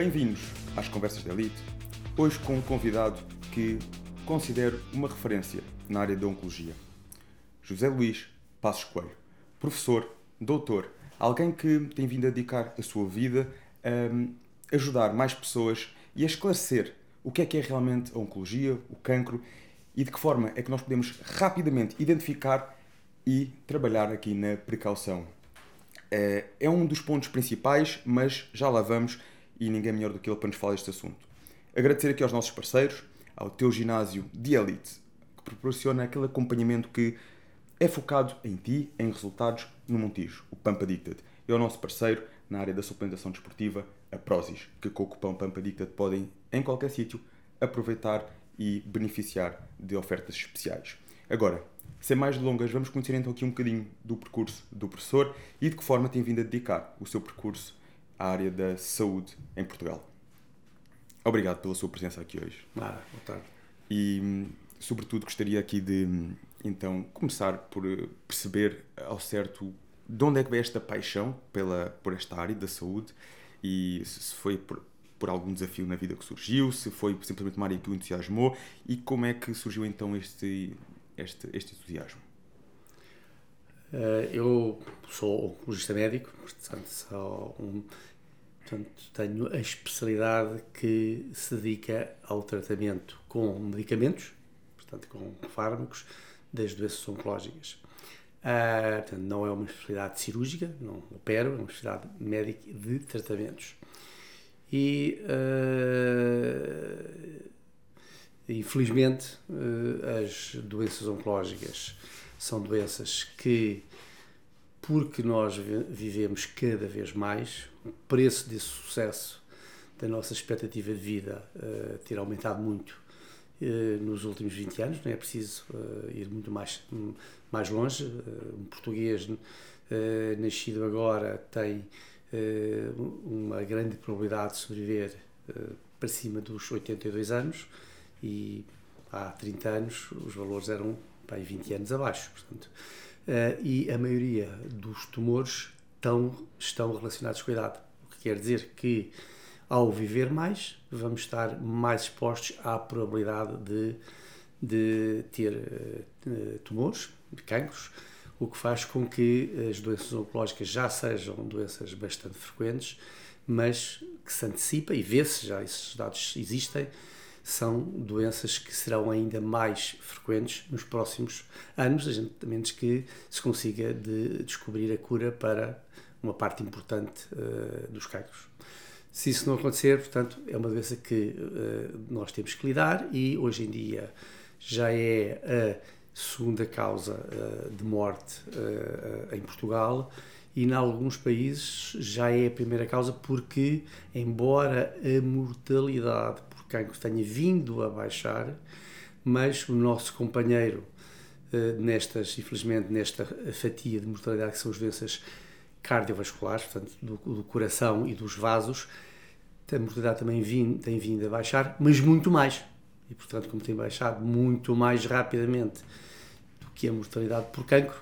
Bem-vindos às Conversas da Elite. Hoje com um convidado que considero uma referência na área da oncologia. José Luís Passos Coelho, professor, doutor, alguém que tem vindo a dedicar a sua vida a ajudar mais pessoas e a esclarecer o que é que é realmente a oncologia, o cancro e de que forma é que nós podemos rapidamente identificar e trabalhar aqui na precaução. É, é um dos pontos principais, mas já lá vamos e ninguém melhor do que ele para nos falar deste assunto. Agradecer aqui aos nossos parceiros, ao teu ginásio de elite, que proporciona aquele acompanhamento que é focado em ti, em resultados no Montijo, o Pampa Dicted. E ao nosso parceiro na área da suplementação desportiva, a Prozis, que com o cupom Pampa Dicted podem, em qualquer sítio, aproveitar e beneficiar de ofertas especiais. Agora, sem mais delongas, vamos conhecer então aqui um bocadinho do percurso do professor e de que forma tem vindo a dedicar o seu percurso à área da saúde em Portugal. Obrigado pela sua presença aqui hoje. Nada, boa tarde. E, sobretudo, gostaria aqui de então começar por perceber ao certo de onde é que veio esta paixão pela, por esta área da saúde e se foi por, por algum desafio na vida que surgiu, se foi simplesmente uma área que o entusiasmou e como é que surgiu então este, este, este entusiasmo? Uh, eu sou oncologista médico, portanto, sou um, portanto, tenho a especialidade que se dedica ao tratamento com medicamentos, portanto, com fármacos, das doenças oncológicas. Uh, portanto, não é uma especialidade cirúrgica, não opero, é uma especialidade médica de tratamentos. E uh, Infelizmente, eh, as doenças oncológicas são doenças que, porque nós vivemos cada vez mais, o preço desse sucesso da nossa expectativa de vida uh, ter aumentado muito uh, nos últimos 20 anos, não é preciso uh, ir muito mais, mais longe. um português nascido agora tem uma grande probabilidade de sobreviver para cima dos 82 anos e há 30 anos os valores eram pá, 20 anos abaixo. Portanto, e a maioria dos tumores estão, estão relacionados com a idade. O que quer dizer que ao viver mais, vamos estar mais expostos à probabilidade de, de ter uh, tumores, cancros, o que faz com que as doenças oncológicas já sejam doenças bastante frequentes, mas que se antecipa e vê-se já esses dados existem são doenças que serão ainda mais frequentes nos próximos anos, a menos que se consiga de descobrir a cura para uma parte importante uh, dos cancros. Se isso não acontecer, portanto, é uma doença que uh, nós temos que lidar e hoje em dia já é a segunda causa uh, de morte em Portugal e em alguns países já é a primeira causa porque, embora a mortalidade cancro tenha vindo a baixar, mas o nosso companheiro eh, nestas, infelizmente, nesta fatia de mortalidade que são as doenças cardiovasculares, portanto, do, do coração e dos vasos, a mortalidade também vim, tem vindo a baixar, mas muito mais. E, portanto, como tem baixado muito mais rapidamente do que a mortalidade por cancro,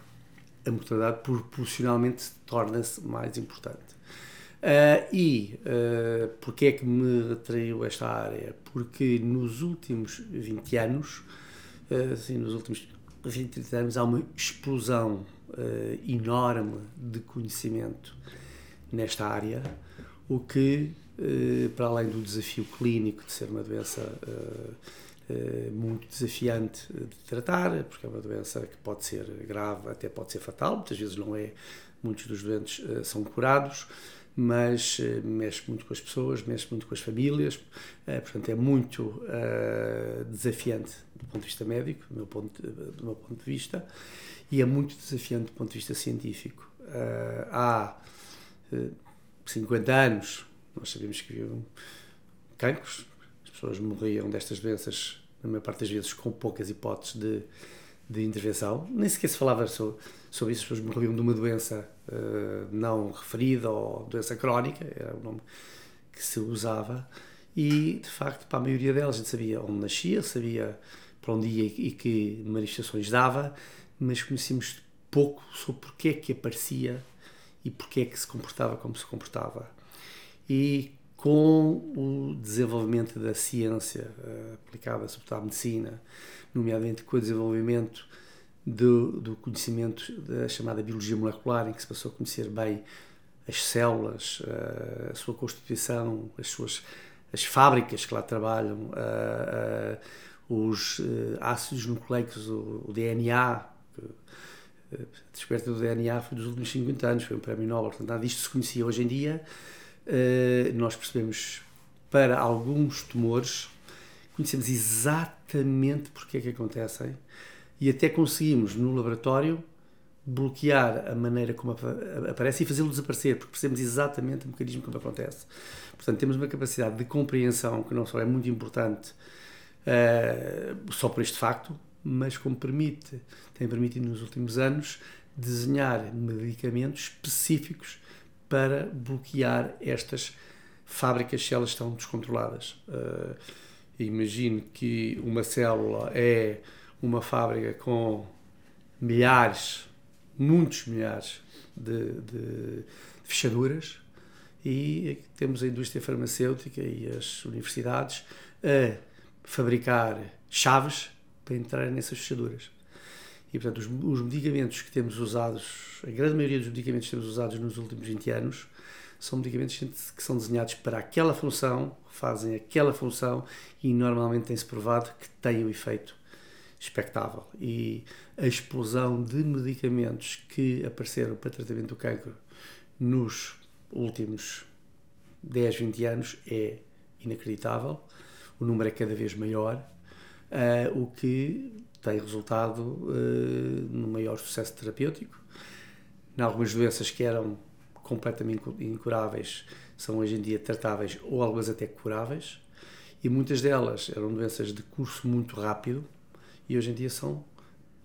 a mortalidade proporcionalmente torna-se mais importante. Uh, e uh, porquê é que me atraiu esta área? Porque nos últimos 20 anos, uh, assim, nos últimos 20, 30 anos, há uma explosão uh, enorme de conhecimento nesta área, o que, para além do desafio clínico de ser uma doença muito desafiante de tratar, porque é uma doença que pode ser grave, até pode ser fatal, muitas vezes não é, muitos dos doentes são curados, mas uh, mexe muito com as pessoas, mexe muito com as famílias, uh, portanto é muito uh, desafiante do ponto de vista médico, do meu ponto do meu ponto de vista, e é muito desafiante do ponto de vista científico. há 50 anos nós sabíamos que haviam cancros, as pessoas morriam destas doenças, na maior parte das vezes, com poucas hipóteses de, de intervenção, nem sequer se falava sobre, sobre isso, as pessoas morriam de uma doença uh, não referida ou doença crónica, era o nome que se usava, e de facto para a maioria delas a gente sabia onde nascia, sabia para onde ia e que manifestações dava, mas conhecíamos pouco sobre porque é que aparecia e porque é que se comportava como se comportava. E com o desenvolvimento da ciência uh, aplicada, sobretudo à medicina, nomeadamente com o desenvolvimento do, do, conhecimento da chamada biologia molecular, em que se passou a conhecer bem as células, uh, a sua constituição, as suas as fábricas que lá trabalham, uh, os ácidos nucleicos, o, o DNA, a descoberta do DNA foi dos últimos 50 anos, foi um prémio Nobel, portanto nada disto se conhecia hoje em dia. nós percebemos para alguns tumores, conhecemos exatamente porque é que acontecem e até conseguimos no laboratório bloquear a maneira como aparece e fazê-lo desaparecer, porque percebemos exatamente o mecanismo como acontece. Portanto, temos uma capacidade de compreensão que não só é muito importante uh, só por este facto, mas como permite, tem permitido nos últimos anos desenhar medicamentos específicos para bloquear estas fábricas se elas estão descontroladas. Uh, imagino que uma célula é uma fábrica com milhares, muitos milhares de, de fechaduras e temos a indústria farmacêutica e as universidades a fabricar chaves para entrar nessas fechaduras. E, portanto, os, os, medicamentos que temos usados, a grande maioria dos medicamentos que temos usados nos últimos 20 anos, são medicamentos que são desenhados para aquela função, fazem aquela função e normalmente tem-se provado que têm o efeito expectável. E a explosão de medicamentos que apareceram para tratamento do cancro nos últimos 10, 20 anos é inacreditável. O número é cada vez maior, uh, o que tem resultado uh, no maior sucesso terapêutico. Em algumas doenças que eram completamente incuráveis são hoje em dia tratáveis ou algumas até curáveis e muitas delas eram doenças de curso muito rápido e hoje em dia são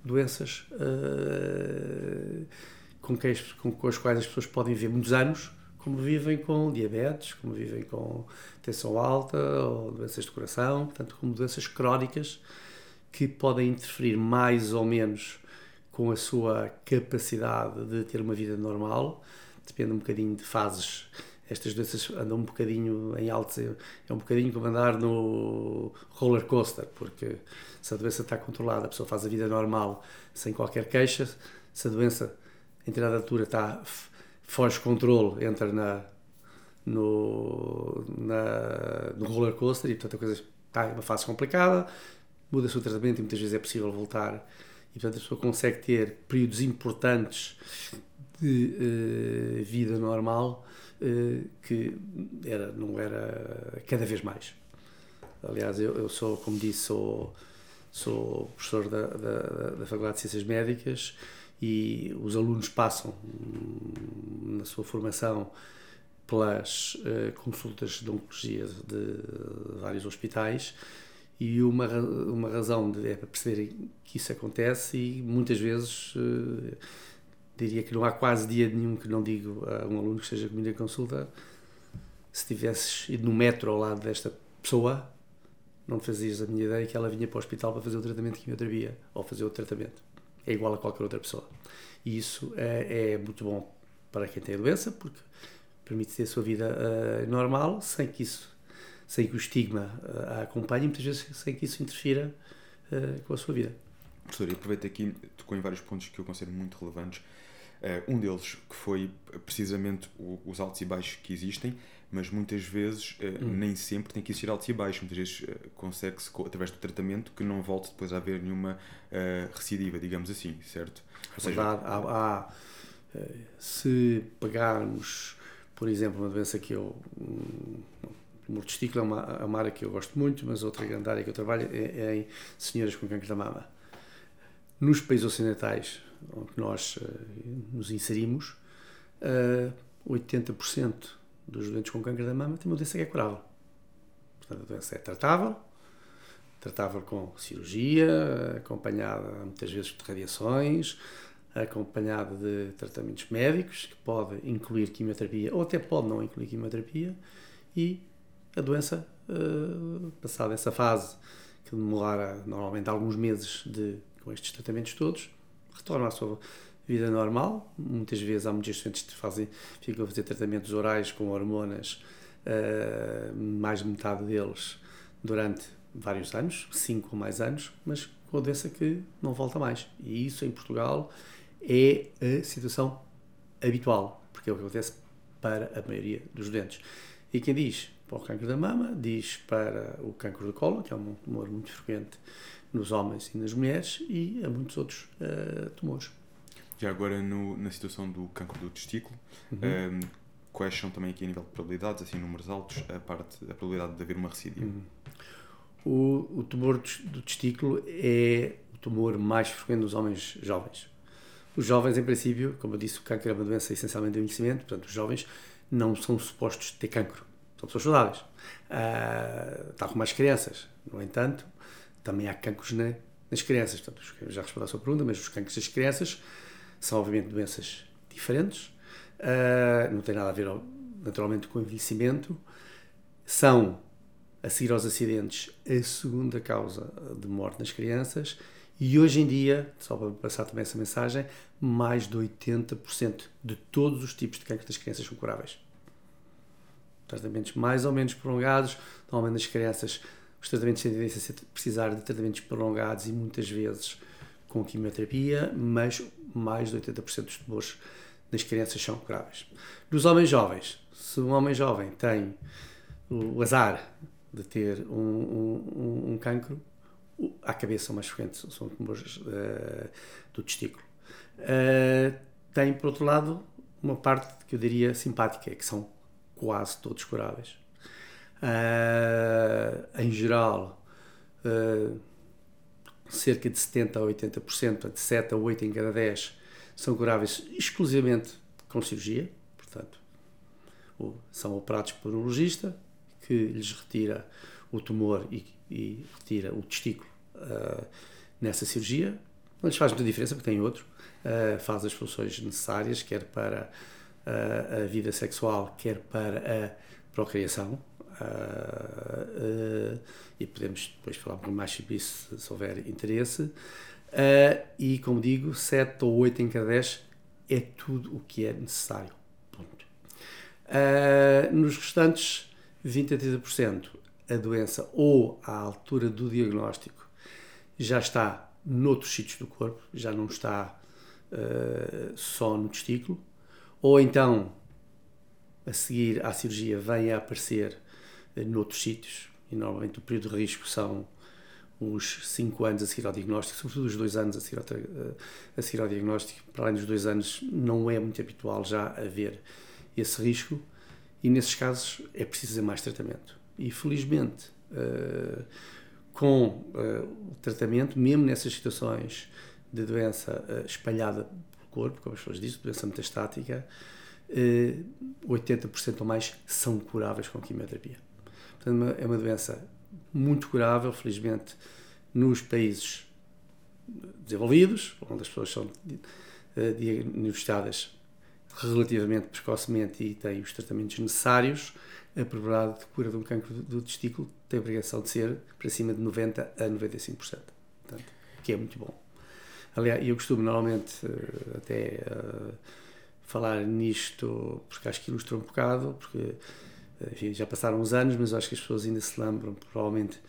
doenças uh, com, que, com, com as quais as pessoas podem viver muitos anos, como vivem com diabetes, como vivem com tensão alta ou doenças de coração, portanto, como doenças crónicas que podem interferir mais ou menos com a sua capacidade de ter uma vida normal, depende um bocadinho de fases estas doenças andam um bocadinho em altos, é um bocadinho como andar no roller coaster, porque se a doença está controlada, a pessoa faz a vida normal sem qualquer queixa, se a doença em determinada altura está foge controle, entra na, no, na, no roller coaster e portanto a coisa está em uma fase complicada, muda-se o tratamento e muitas vezes é possível voltar. E portanto a pessoa consegue ter períodos importantes de uh, vida normal que era, não era cada vez mais. Aliás, eu, eu sou, como disse, sou, sou professor da, da, da Faculdade de Ciências Médicas e os alunos passam hum, na sua formação pelas uh, consultas de oncologia de vários hospitais e uma, uma razão de, é para perceberem que isso acontece e muitas vezes uh, diria que não há quase dia nenhum que não digo a um aluno que esteja comigo em consulta se tivesses ido no metro ao lado desta pessoa não fazias a minha ideia que ela vinha para o hospital para fazer o tratamento de quimioterapia ou fazer outro tratamento. É igual a qualquer outra pessoa. E isso é, é muito bom para quem tem a doença porque permite ter a sua vida uh, normal sem que isso sem que o estigma uh, a acompanhe muitas vezes sem que isso interfira uh, com a sua vida. Professor, aproveito aqui, tocou em vários pontos que eu considero muito relevantes um deles que foi precisamente os altos e baixos que existem, mas muitas vezes, uh, hum. nem sempre tem que existir altos e baixos. Muitas vezes uh, consegue-se, através do tratamento, que não volte depois a haver nenhuma recidiva, digamos assim, certo? Ou seja, há, há, se pegarmos, por exemplo, uma doença que eu. Um, o testículo é uma, é uma área que eu gosto muito, mas outra grande área que eu trabalho é, é em senhoras com câncer da mama. Nos países ocidentais, onde nós uh, nos inserimos, uh, eh, 80% dos doentes com câncer da mama têm uma doença que é curável. Portanto, a doença é tratável, tratável com cirurgia, acompanhada muitas vezes de radiações, acompanhada de tratamentos médicos, que pode incluir quimioterapia ou até pode não incluir quimioterapia, e a doença, uh, passada essa fase, que demora normalmente alguns meses de, com estes tratamentos todos, retorna à sua vida normal. Muitas vezes há muitos estudantes que fazem, ficam a fazer tratamentos orais com hormonas uh, mais de metade deles durante vários anos, cinco ou mais anos, mas com a doença que não volta mais. E isso em Portugal é a situação habitual, porque é o que acontece para a maioria dos doentes. E quem diz para o cancro da mama, diz para o cancro do colo, que é um tumor muito frequente nos homens e nas mulheres, e a muitos outros uh, tumores. Já agora, no, na situação do cancro do testículo, uhum. um, ehm, quais são também aqui a nível de probabilidades, assim, números altos, a parte a probabilidade de haver uma recídiva? Uhum. O, o tumor do testículo é o tumor mais frequente nos homens jovens. Os jovens, em princípio, como eu disse, o cancro é uma doença essencialmente de envelhecimento, portanto, os jovens não são supostos ter cancro, são pessoas saudáveis, uh, tal como as crianças. No entanto, também há cancros na, nas crianças. Portanto, já respondi à sua pergunta, mas os cancros das crianças são, obviamente, doenças diferentes, uh, não tem nada a ver, naturalmente, com o envelhecimento, são a seguir aos acidentes, a segunda causa de morte nas crianças e hoje em dia, só para passar também essa mensagem, mais de 80% de todos os tipos de câncer das crianças são curáveis. Tratamentos mais ou menos prolongados, normalmente nas crianças os tratamentos têm tendência a precisar de tratamentos prolongados e muitas vezes com quimioterapia, mas mais de 80% dos tumores nas crianças são curáveis. Nos homens jovens, se um homem jovem tem o azar de ter um, um, um cancro, à cabeça são mais frequentes, são tumores uh, do testículo. Uh, tem, por outro lado, uma parte que eu diria simpática, é que são quase todos curáveis. Uh, em geral, cerca de 70% a 80%, de 7 a 8 em cada 10, são curáveis exclusivamente com cirurgia, portanto, são operados por um que lhes retira o tumor e, e retira o testículo uh, nessa cirurgia. Não lhes faz muita diferença, porque tem outro. Uh, faz as funções necessárias, quer para uh, a vida sexual, quer para a procriação. E podemos depois falar um mais sobre isso se houver interesse. e, como digo, 7 ou 8 em cada 10 é tudo o que é necessário. Ponto. nos restantes 20 a 30% a doença ou à altura do diagnóstico já está noutros sítios do corpo, já não está uh, só no testículo, ou então a seguir à cirurgia vem a aparecer uh, noutros sítios, e normalmente o período de risco são uns 5 anos a seguir ao diagnóstico, sobretudo os 2 anos a seguir, ao, uh, a seguir ao diagnóstico. Para além dos 2 anos, não é muito habitual já haver esse risco, e nesses casos é preciso mais tratamento. E felizmente, uh, com o tratamento, mesmo nessas situações de doença espalhada pelo corpo, como as pessoas dizem, doença metastática, 80% ou mais são curáveis com quimioterapia. Portanto, é uma doença muito curável, felizmente, nos países desenvolvidos, onde as pessoas são diagnosticadas relativamente precocemente e tem os tratamentos necessários, a probabilidade de cura de um cancro do testículo tem a obrigação de ser para cima de 90% a 95%. Portanto, que é muito bom. Aliás, eu costumo normalmente eh, até uh, falar nisto porque acho que ilustra um bocado, porque enfim, já passaram uns anos, mas acho que as pessoas ainda se lembram provavelmente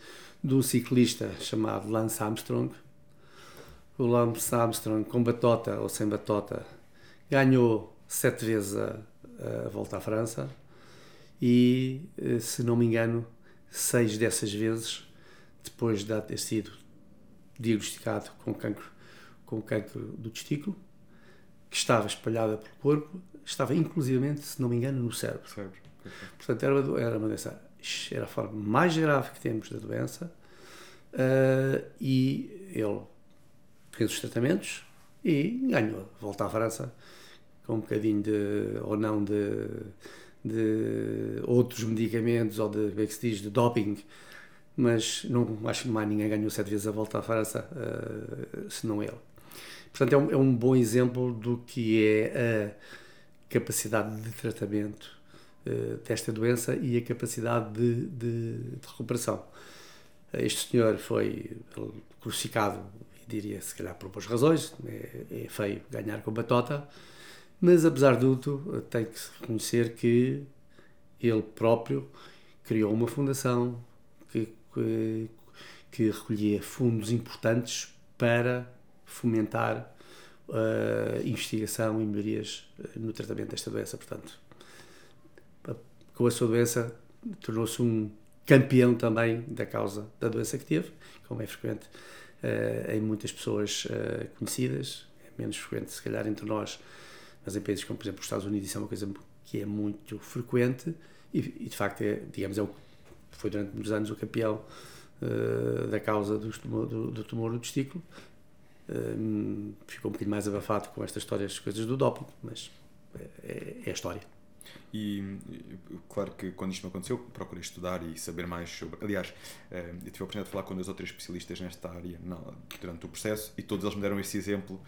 de um ciclista chamado Lance Armstrong. O Lance Armstrong, com batota ou sem batota, ganhou sete vezes a, a volta à França e, eh, se não me engano, seis dessas vezes, depois de ter sido diagnosticado com cancro, com cancro do testículo, que estava espalhada pelo corpo, estava inclusivamente, se não me engano, no cérebro. cérebro. Portanto, era uma, era uma doença, era a forma mais grave que temos da doença uh, e ele fez os tratamentos e ganhou, volta à França com um bocadinho de, ou não, de, de outros medicamentos ou de, como é que se diz, de doping, mas não acho que mais ninguém ganhou sete vezes a volta à França, uh, senão ele. Portanto, é um, é um bom exemplo do que é a capacidade de tratamento desta doença e a capacidade de, de, de recuperação. Este senhor foi crucificado, diria se calhar por boas razões, é, é feio ganhar com batota, mas apesar de tudo, tenho que reconhecer que ele próprio criou uma fundação que, que, que recolhia fundos importantes para fomentar a uh, investigação e melhorias no tratamento desta doença. Portanto, com a sua doença, tornou-se um campeão também da causa da doença que teve, como é frequente uh, em muitas pessoas uh, conhecidas, é menos frequente se calhar entre nós, mas em países como, por exemplo, os Estados Unidos, isso é uma coisa que é muito frequente e, e de facto, é, digamos, é o, foi durante muitos anos o campeão uh, da causa do tumor do, do, tumor do testículo. ficou um bocadinho mais abafado com estas histórias, coisas do doping, mas é, é a história. E claro que quando isto me aconteceu, procurei estudar e saber mais sobre. Aliás, eh, eu tive a oportunidade de falar com dois ou três especialistas nesta área durante o processo e todos eles me deram esse exemplo.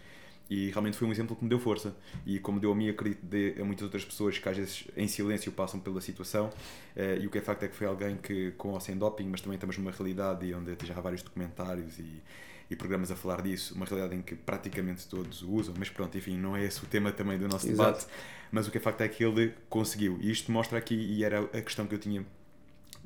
E realmente foi um exemplo que me deu força. E como deu a mim, acredito de, a muitas outras pessoas que às vezes em silêncio passam pela situação. Eh, e o que é facto é que foi alguém que, com ou sem doping, mas também estamos numa realidade onde já há vários documentários e, e programas a falar disso, uma realidade em que praticamente todos o usam, mas pronto, enfim, não é esse o tema também do nosso Exato. debate mas o que é facto é que ele conseguiu. E isto mostra aqui, e era a questão que eu tinha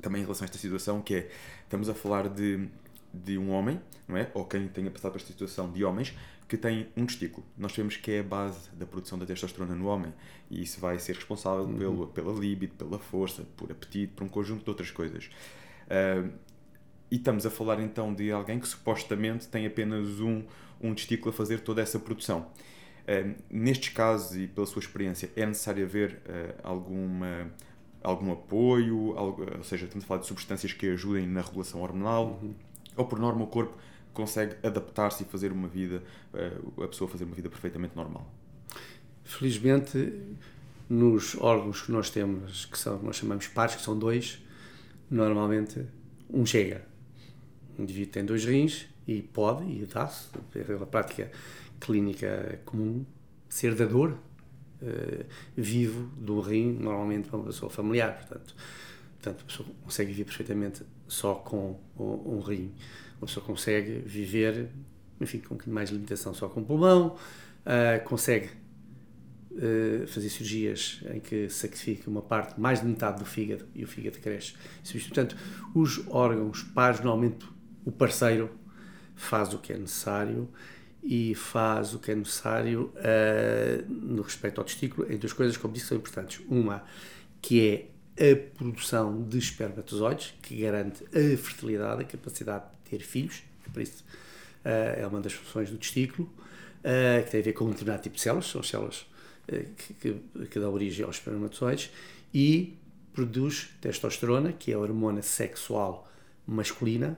também em relação a esta situação, que é, estamos a falar de, de um homem, não é? Ou quem tenha passado por esta situação de homens, que tem um testículo. Nós sabemos que é a base da produção da testosterona no homem e isso vai ser responsável uhum. pelo, pela libido, pela força, por apetite, por um conjunto de outras coisas. Uh, e estamos a falar então de alguém que supostamente tem apenas um, um testículo a fazer toda essa produção. Uh, nestes casos e pela sua experiência, é necessário haver uh, alguma, algum apoio, algo, ou seja, estamos a falar de substâncias que ajudem na regulação hormonal, uhum. ou por norma o corpo consegue adaptar-se e fazer uma vida, uh, a pessoa fazer uma vida perfeitamente normal? Felizmente, nos órgãos que nós temos, que são, nós chamamos pares, que são dois, normalmente um chega. Um indivíduo tem dois rins e pode, e dá-se, pela prática clínica comum ser dador uh, vivo do rim, normalmente para uma pessoa familiar. Portanto, portanto, a pessoa consegue viver perfeitamente só com um, rim. Uma pessoa consegue viver, enfim, com mais limitação só com o pulmão, uh, consegue uh, fazer cirurgias em que sacrifica uma parte, mais de metade do fígado, e o fígado cresce. Portanto, os órgãos pares, normalmente o parceiro faz o que é necessário e faz o que é necessário uh, no respeito ao testículo em duas coisas, como disse, são importantes. Uma, que é a produção de espermatozoides, que garante a fertilidade, a capacidade de ter filhos, é por isso uh, é uma das funções do testículo, uh, que tem a ver com um determinado tipo de células, são células que, que, que dão origem aos espermatozoides, e produz testosterona, que é a hormona sexual masculina,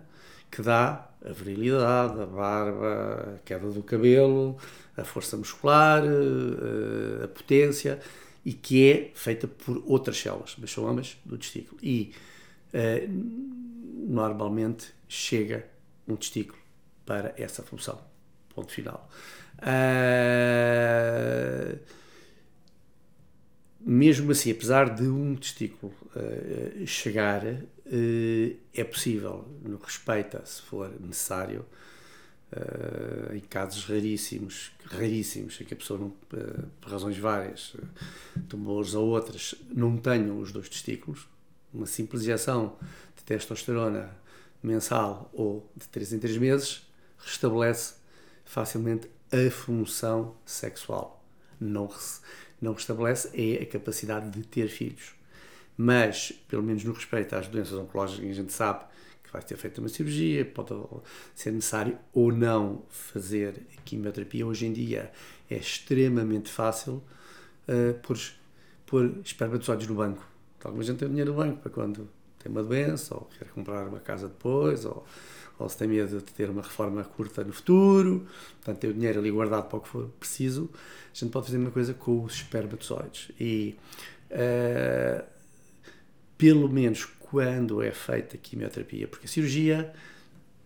que dá a virilidade, a barba, a queda do cabelo, a força muscular, eh, a potência e que é feita por outras células, mas são ambas do testículo. E uh, normalmente chega um testículo para essa função. Ponto final. Uh, mesmo assim, apesar de um testículo uh, chegar, é possível, no respeito a se for necessário, uh, em casos raríssimos, raríssimos, em que a pessoa, não, por razões várias, tumores ou outras, não tenham os dois testículos, uma simples injeção de testosterona mensal ou de 3 em 3 meses restabelece facilmente a função sexual. Não não restabelece é a capacidade de ter filhos. Mas, pelo menos no respeito às doenças oncológicas, a gente sabe que vai ter feito uma cirurgia, pode ser necessário ou não fazer quimioterapia. Hoje em dia é extremamente fácil uh, pôr, pôr espermatozoides no banco. Alguma gente tem dinheiro no banco para quando tem uma doença, ou quer comprar uma casa depois, ou, ou se tem medo de ter uma reforma curta no futuro, portanto tem o dinheiro ali guardado para o que for preciso a gente pode fazer uma coisa com os espermatozoides. E uh, pelo menos quando é feita a quimioterapia, porque a cirurgia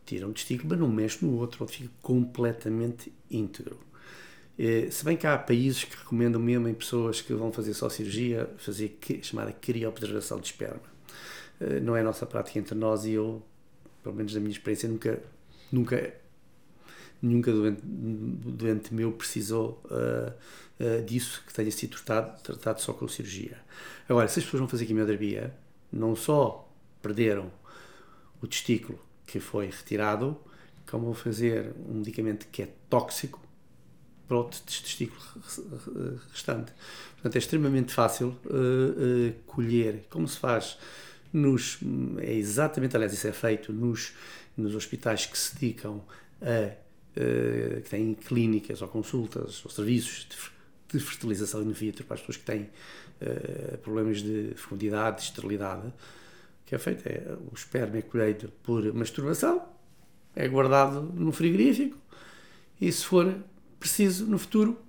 tira um testículo, mas não mexe no outro, onde fica completamente íntegro. Uh, se bem que há países que recomendam mesmo em pessoas que vão fazer só cirurgia, fazer que, chamada criopreservação de esperma. Uh, não é a nossa prática entre nós e eu, pelo menos na minha experiência, nunca, nunca nunca doente, doente meu precisou uh, uh, disso, que tenha sido tratado, tratado só com cirurgia. Agora, se as pessoas vão fazer quimioterapia, não só perderam o testículo que foi retirado, como vão fazer um medicamento que é tóxico para o testículo restante. Portanto, é extremamente fácil uh, colher, como se faz nos. É exatamente, aliás, isso é feito nos, nos hospitais que se dedicam a. Uh, que têm clínicas ou consultas ou serviços de, de fertilização in vitro para as pessoas que têm uh, problemas de fecundidade, de esterilidade. Que é feito é o esperma é colhido por masturbação, é guardado no frigorífico e se for preciso no futuro,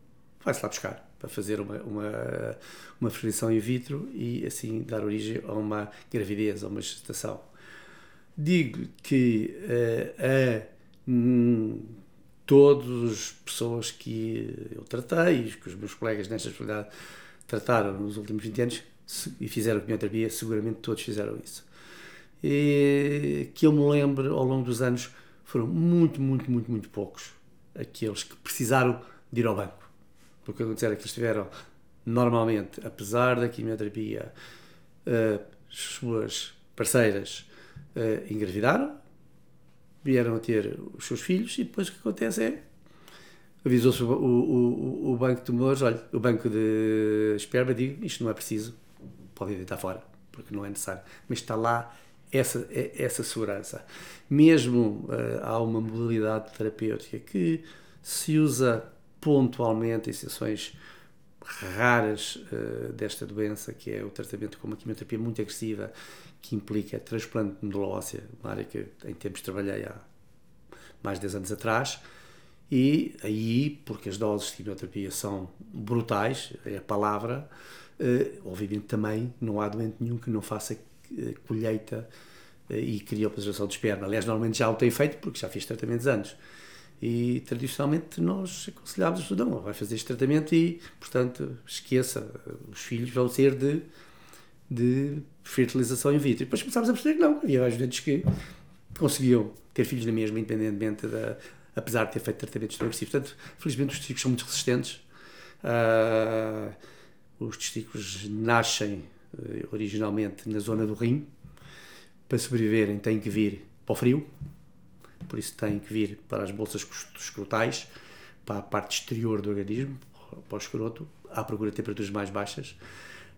vai-se lá buscar para fazer uma, uma, uma fertilização in vitro e assim dar origem a uma gravidez, a uma gestação. Digo que uh, a hum, todas as pessoas que eu tratei, que os meus colegas nesta especialidade trataram nos últimos 20 anos e fizeram quimioterapia, seguramente todos fizeram isso. E que eu me lembro ao longo dos anos foram muito, muito, muito, muito poucos aqueles que precisaram de ir ao banco porque aconteceu é que eles tiveram, normalmente, apesar da quimioterapia, uh, as suas parceiras uh, engravidaram, vieram a ter os seus filhos e depois o que acontece é avisou-se o, o, o, banco de tumores, olha, o banco de esperma, digo, isto não é preciso, pode deitar fora, porque não é necessário. Mas está lá essa, é, essa segurança. Mesmo uh, há uma modalidade terapêutica que se usa pontualmente em situações raras uh, desta doença, que é o tratamento com uma quimioterapia muito agressiva, que implica transplante de medula óssea, uma área que em tempos trabalhei há mais de 10 anos atrás, e aí, porque as doses de quimioterapia são brutais, é a palavra, uh, obviamente também não há doente nenhum que não faça uh, colheita e cria a de esperma. Aliás, normalmente já o tem feito, porque já fiz tratamentos antes. E tradicionalmente nós aconselhávamos, não, vai fazer este tratamento e, portanto, esqueça, os filhos vão ser de, de fertilização in vitro. E depois começámos a perceber que não, havia ajudentes que conseguiam ter filhos na mesma, independentemente da, apesar de ter feito tratamentos tão agressivos. Portanto, felizmente os testículos são muito resistentes. Uh, os testículos nascem uh, originalmente na zona do rim. Para sobreviverem têm que vir para o frio, por isso tem que vir para as bolsas escrotais, para a parte exterior do organismo, para o escroto, à procura de temperaturas mais baixas.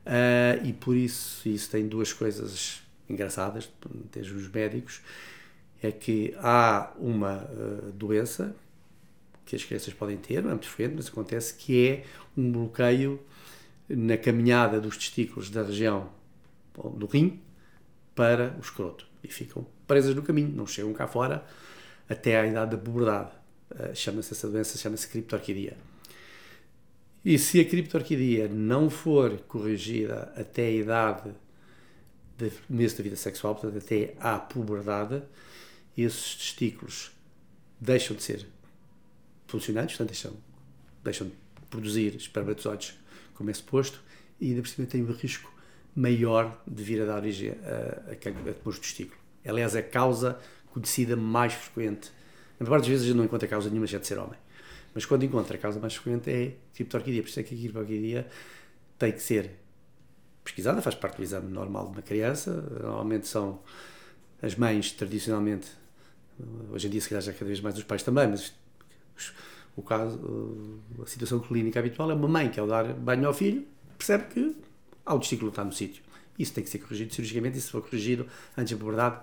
Uh, e por isso, isso tem duas coisas engraçadas, desde os médicos, é que há uma uh, doença que as crianças podem ter, não é muito frequente, mas acontece, que é um bloqueio na caminhada dos testículos da região do rim para o escroto e ficam presas no caminho, não chegam cá fora até à idade da puberdade. Uh, chama-se essa doença, chama-se criptorquidia. E se a criptorquidia não for corrigida até a idade do começo da vida sexual, portanto até à puberdade, esses testículos deixam de ser funcionantes, portanto deixam, deixam de produzir espermatozoides como é suposto, e ainda por cima tem um risco maior de vir a dar origem a, a, a tumores do testículo. Aliás, a causa conhecida mais frequente. Na maior das vezes a gente não encontra causa nenhuma já de ser homem. Mas quando encontra a causa mais frequente é criptorquidia. Por isso é que a criptorquidia tem que ser pesquisada, faz parte do exame normal de uma criança. Normalmente são as mães, tradicionalmente, hoje em dia se calhar já cada vez mais os pais também, mas o caso, a situação clínica habitual é uma mãe que ao dar banho ao filho percebe que há o testículo está no sítio. Isso tem que ser corrigido cirurgicamente e se for corrigido antes da puberdade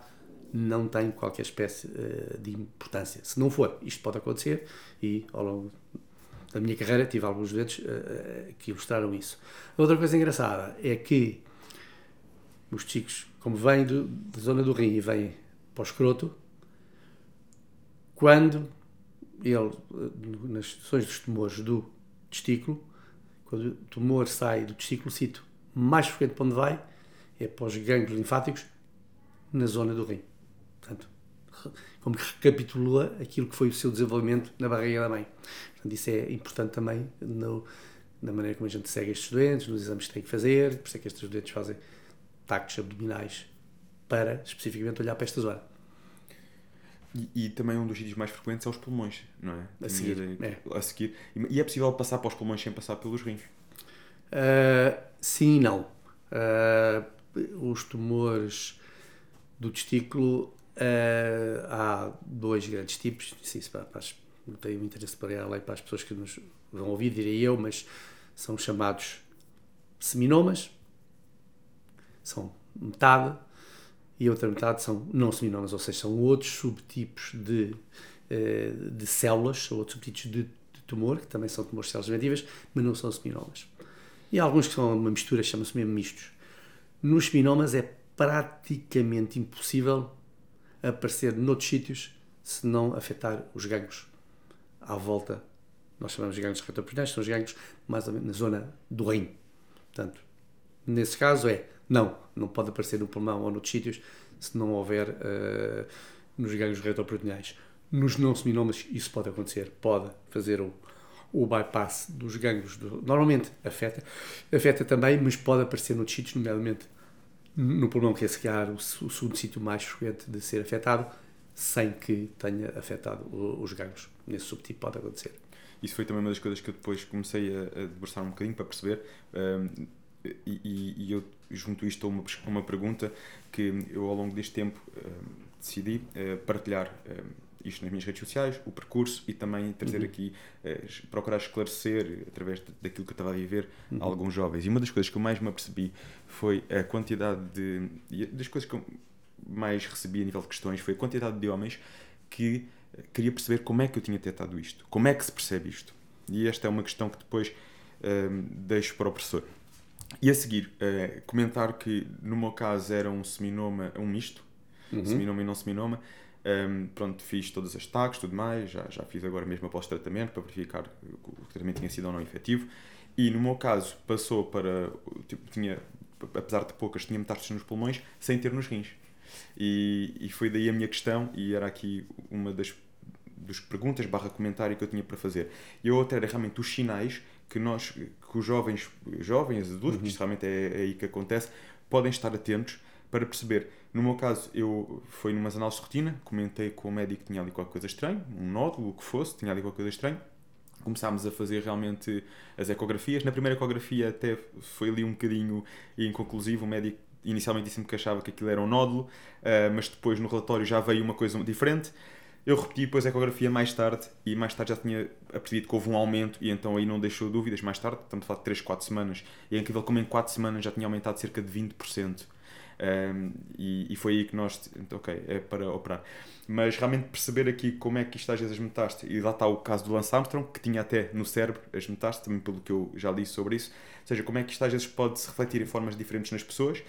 não tem qualquer espécie uh, de importância. Se não for, isto pode acontecer e ao longo da minha carreira tive alguns doentes uh, que ilustraram isso. Outra coisa engraçada é que os chicos, como vêm do, da zona do rim e vêm para o escroto, quando ele, nas situações dos tumores do testículo, quando o tumor sai do testículo, cito, mais frequente para onde vai é para os gânglios linfáticos na zona do rim. Como que recapitula aquilo que foi o seu desenvolvimento na barriga da mãe. Portanto, isso é importante também no, na maneira como a gente segue estes doentes, nos exames que tem que fazer, por isso é que estes doentes fazem tactos abdominais para especificamente olhar para esta zona. E, e, também um dos sítios mais frequentes é os pulmões, não é? A seguir, é. a seguir. E é possível passar para os pulmões sem passar pelos rins? Uh, sim e não. Uh, os tumores do testículo, uh, há dois grandes tipos. Sim, para, para as, não tenho interesse para ir além para as pessoas que nos vão ouvir, direi eu, mas são chamados seminomas, são metade, e outra metade são não seminomas, ou seja, são outros subtipos de, eh, de células, ou outros subtipos de, de tumor, que também são tumores de células negativas, mas não são seminomas. E há alguns que são uma mistura, chamam-se mesmo mistos. Nos seminomas é praticamente impossível aparecer noutros sítios se não afetar os gangues à volta. Nós chamamos de gangues retroperitoneais, são os gangues mais ou menos na zona do rim. Portanto, nesse caso é não, não pode aparecer no pulmão ou noutros sítios se não houver uh, nos gangues retroperitoneais. Nos não seminomas isso pode acontecer, pode fazer o, o bypass dos gangues. Do, normalmente afeta, afeta também, mas pode aparecer noutros sítios, nomeadamente no pulmão, que é se calhar o, o segundo sítio mais frequente de ser afetado, sem que tenha afetado os gangues. Nesse subtipo pode acontecer. Isso foi também uma das coisas que eu depois comecei a, a debruçar um bocadinho para perceber. Um, e, e, eu junto isto a uma, uma pergunta que eu ao longo deste tempo uh, decidi uh, partilhar uh, isto nas minhas redes sociais, o percurso e também trazer uhum. aqui, procurar esclarecer através daquilo que eu estava a viver uhum. a alguns jovens. E uma das coisas que eu mais me apercebi foi a quantidade de. Das coisas que eu mais recebi a nível de questões foi a quantidade de homens que queria perceber como é que eu tinha tentado isto, como é que se percebe isto. E esta é uma questão que depois deixo para o professor. E a seguir, uh, comentar que no meu caso era um seminoma, um misto, uhum. seminoma e não seminoma. Um, ehm, pronto, fiz todas as tags, tudo mais, já, já fiz agora mesmo após tratamento para verificar que o tratamento tinha sido ou não efetivo. E no meu caso passou para, tipo, tinha, apesar de poucas, tinha metástases nos pulmões sem ter nos rins. E, e foi daí a minha questão, e era aqui uma das, das perguntas barra comentário que eu tinha para fazer. E a outra era realmente os sinais que nós, que os jovens, jovens, adultos, uhum. isto realmente é, é aí que acontece, podem estar atentos para perceber. No meu caso, eu fui numa análise de rotina, comentei com o médico que tinha ali qualquer coisa estranha, um nódulo, o que fosse, tinha ali qualquer coisa estranha. Começámos a fazer realmente as ecografias. Na primeira ecografia até foi ali um bocadinho inconclusivo, o médico inicialmente disse-me que achava que aquilo era um nódulo, uh, mas depois no relatório já veio uma coisa diferente. Eu repeti depois a ecografia mais tarde e mais tarde já tinha percebido que houve um aumento e então aí não deixou dúvidas. Mais tarde, estamos a falar de 3, 4 semanas, e é incrível como em 4 semanas já tinha aumentado cerca de 20%. Um, e, e, foi aí que nós, então, ok, é para operar. Mas realmente perceber aqui como é que isto às vezes as metástases, e lá está o caso do Lance Armstrong, que tinha até no cérebro as metástases, também pelo que eu já li sobre isso, ou seja, como é que isto às vezes pode se refletir em formas diferentes nas pessoas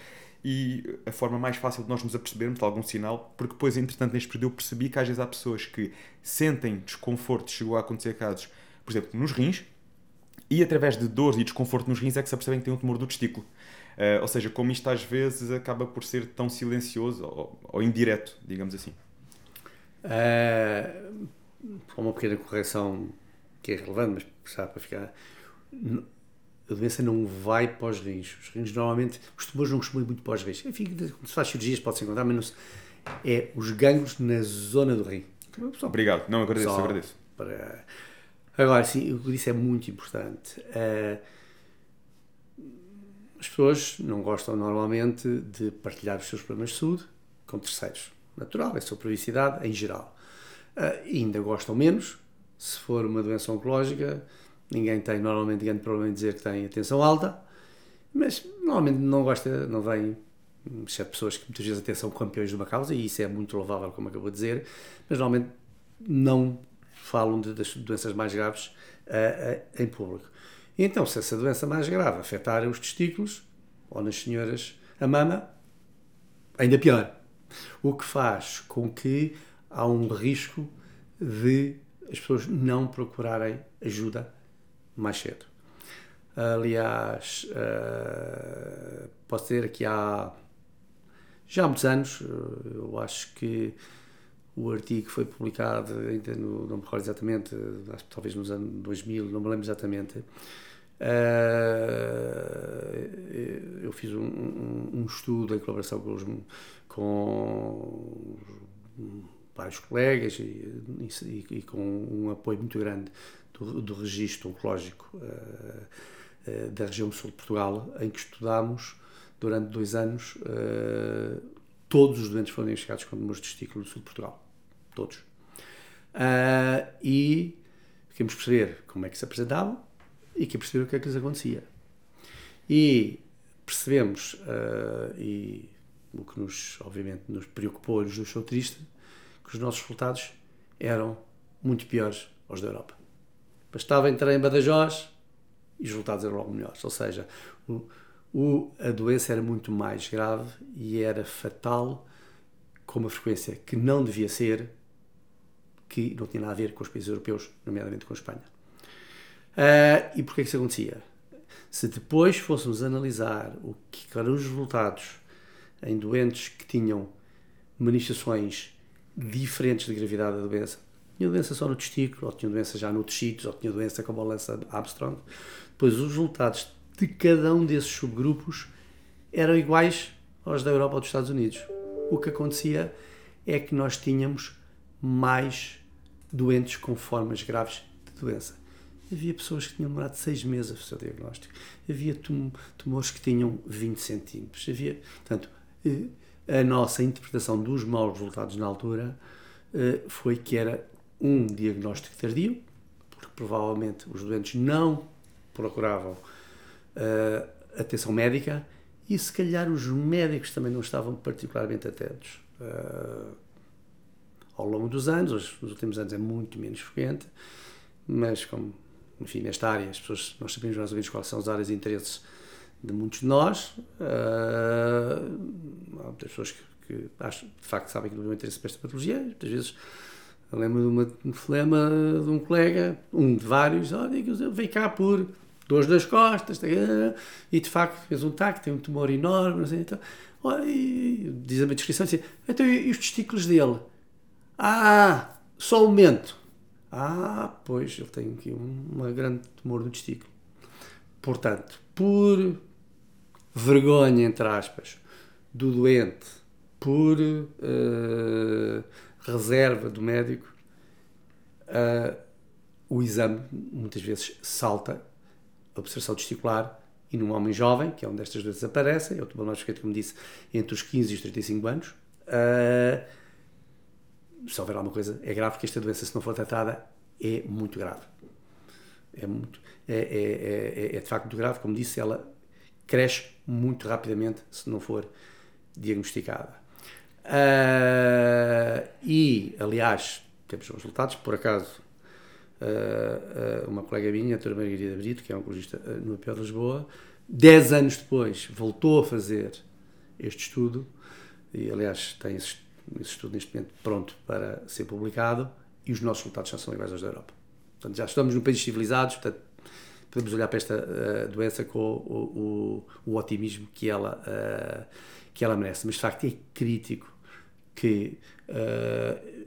e a forma mais fácil de nós nos apercebermos de algum sinal, porque depois, entretanto, neste período eu percebi que às vezes há pessoas que sentem desconforto, chegou a acontecer casos, por exemplo, nos rins, e através de dor e desconforto nos rins é que se apercebem que têm um tumor do testículo. Uh, ou seja, como isto às vezes acaba por ser tão silencioso ou, ou indireto, digamos assim. Uh, uma pequena correção que é relevante, mas para ficar a doença não vai para os rins. Os rins normalmente, os tumores não costumam ir muito para os rins. Enfim, quando se faz cirurgias pode-se encontrar, mas não se, é os gangues na zona do rim. Só, Obrigado, não agradeço, agradeço. Para... Agora, sim, o que disse é muito importante. Uh, as pessoas não gostam normalmente de partilhar os seus problemas de saúde com terceiros. Natural, é a sua privacidade em geral. Uh, ainda gostam menos se for uma doença oncológica Ninguém tem normalmente grande problema em dizer que tem atenção alta, mas normalmente não gosta, não vem, exceto pessoas que muitas vezes até são campeões de uma causa, e isso é muito louvável, como acabou de dizer, mas normalmente não falam de, das doenças mais graves uh, uh, em público. Então, se essa doença mais grave afetar os testículos, ou nas senhoras a mama, ainda pior. O que faz com que há um risco de as pessoas não procurarem ajuda mais cedo. Aliás, uh, posso dizer que há já há muitos anos, eh, eu acho que o artigo foi publicado, ainda no, não me recordo exatamente, talvez nos anos 2000, não me lembro exatamente. Uh, eu fiz um, um, um, estudo em colaboração com os, com vários colegas e, e, e, com um apoio muito grande do, do registro oncológico uh, uh, da região sul de Portugal, em que estudámos durante dois anos todos os doentes foram diagnosticados com tumores de testículo do sul de Portugal. Todos. e queríamos perceber como é que se apresentavam e que perceber o que é que lhes acontecia. E percebemos, e o que nos, obviamente, nos preocupou e nos deixou triste, que os nossos resultados eram muito piores aos da Europa. Bastava entrar em Badajoz e os resultados eram logo melhores. Ou seja, o, o, a doença era muito mais grave e era fatal com uma frequência que não devia ser, que não tinha nada a ver com os países europeus, nomeadamente com a Espanha. Uh, e porquê que isso acontecia? Se depois fôssemos analisar o que eram os resultados em doentes que tinham manifestações diferentes de gravidade da doença. Tinha doença só no testículo, ou tinha doença já no tecidos, ou tinha doença com a balança Armstrong. Pois os resultados de cada um desses subgrupos eram iguais aos da Europa ou dos Estados Unidos. O que acontecia é que nós tínhamos mais doentes com formas graves de doença. Havia pessoas que tinham demorado seis meses a fazer o diagnóstico. Havia tumores que tinham 20 centímetros. Havia, portanto, a nossa interpretação dos maus resultados na altura eh, foi que era um diagnóstico tardio, porque provavelmente os doentes não procuravam uh, atenção médica e se calhar os médicos também não estavam particularmente atentos. Ao longo dos anos, nos últimos anos é muito menos frequente, mas como, enfim, nesta área as pessoas, nós sabemos mais ou menos quais são as áreas de interesse de muitos de nós. Uh, há muitas pessoas que, que acho, de facto sabem que não têm interesse para esta patologia. Muitas vezes eu lembro de uma, um flema de um colega, um de vários, olha, veio cá por dores das costas, tá, e de facto fez um TAC, tem um tumor enorme, então, e, diz a minha descrição assim, então e os testículos dele? Ah, só aumento. Ah, pois, ele tem aqui um, grande tumor no testículo. Portanto, por vergonha, entre aspas, do doente, por uh, reserva do médico, uh, o exame muitas vezes salta a observação testicular e num homem jovem, que é onde estas doenças aparecem, é o tumor mais frequente, como disse, entre os 15 e os 35 anos, uh, se houver alguma coisa, é grave, porque esta doença, se não for tratada, é muito grave. É, muito, é, é, é, é de facto muito grave, como disse, ela cresce muito rapidamente se não for diagnosticada. Uh, e, aliás, temos os resultados, por acaso, uh, uh, uma colega minha, a doutora Margarida Brito, que é oncologista no APO de Lisboa, 10 anos depois voltou a fazer este estudo, e aliás tem esse, esse estudo neste momento pronto para ser publicado, e os nossos resultados já são iguais aos da Europa. Portanto, já estamos num país civilizados, portanto, podemos olhar para esta uh, doença com o, o, o, otimismo que ela, uh, que ela merece. Mas, de facto, é crítico que uh,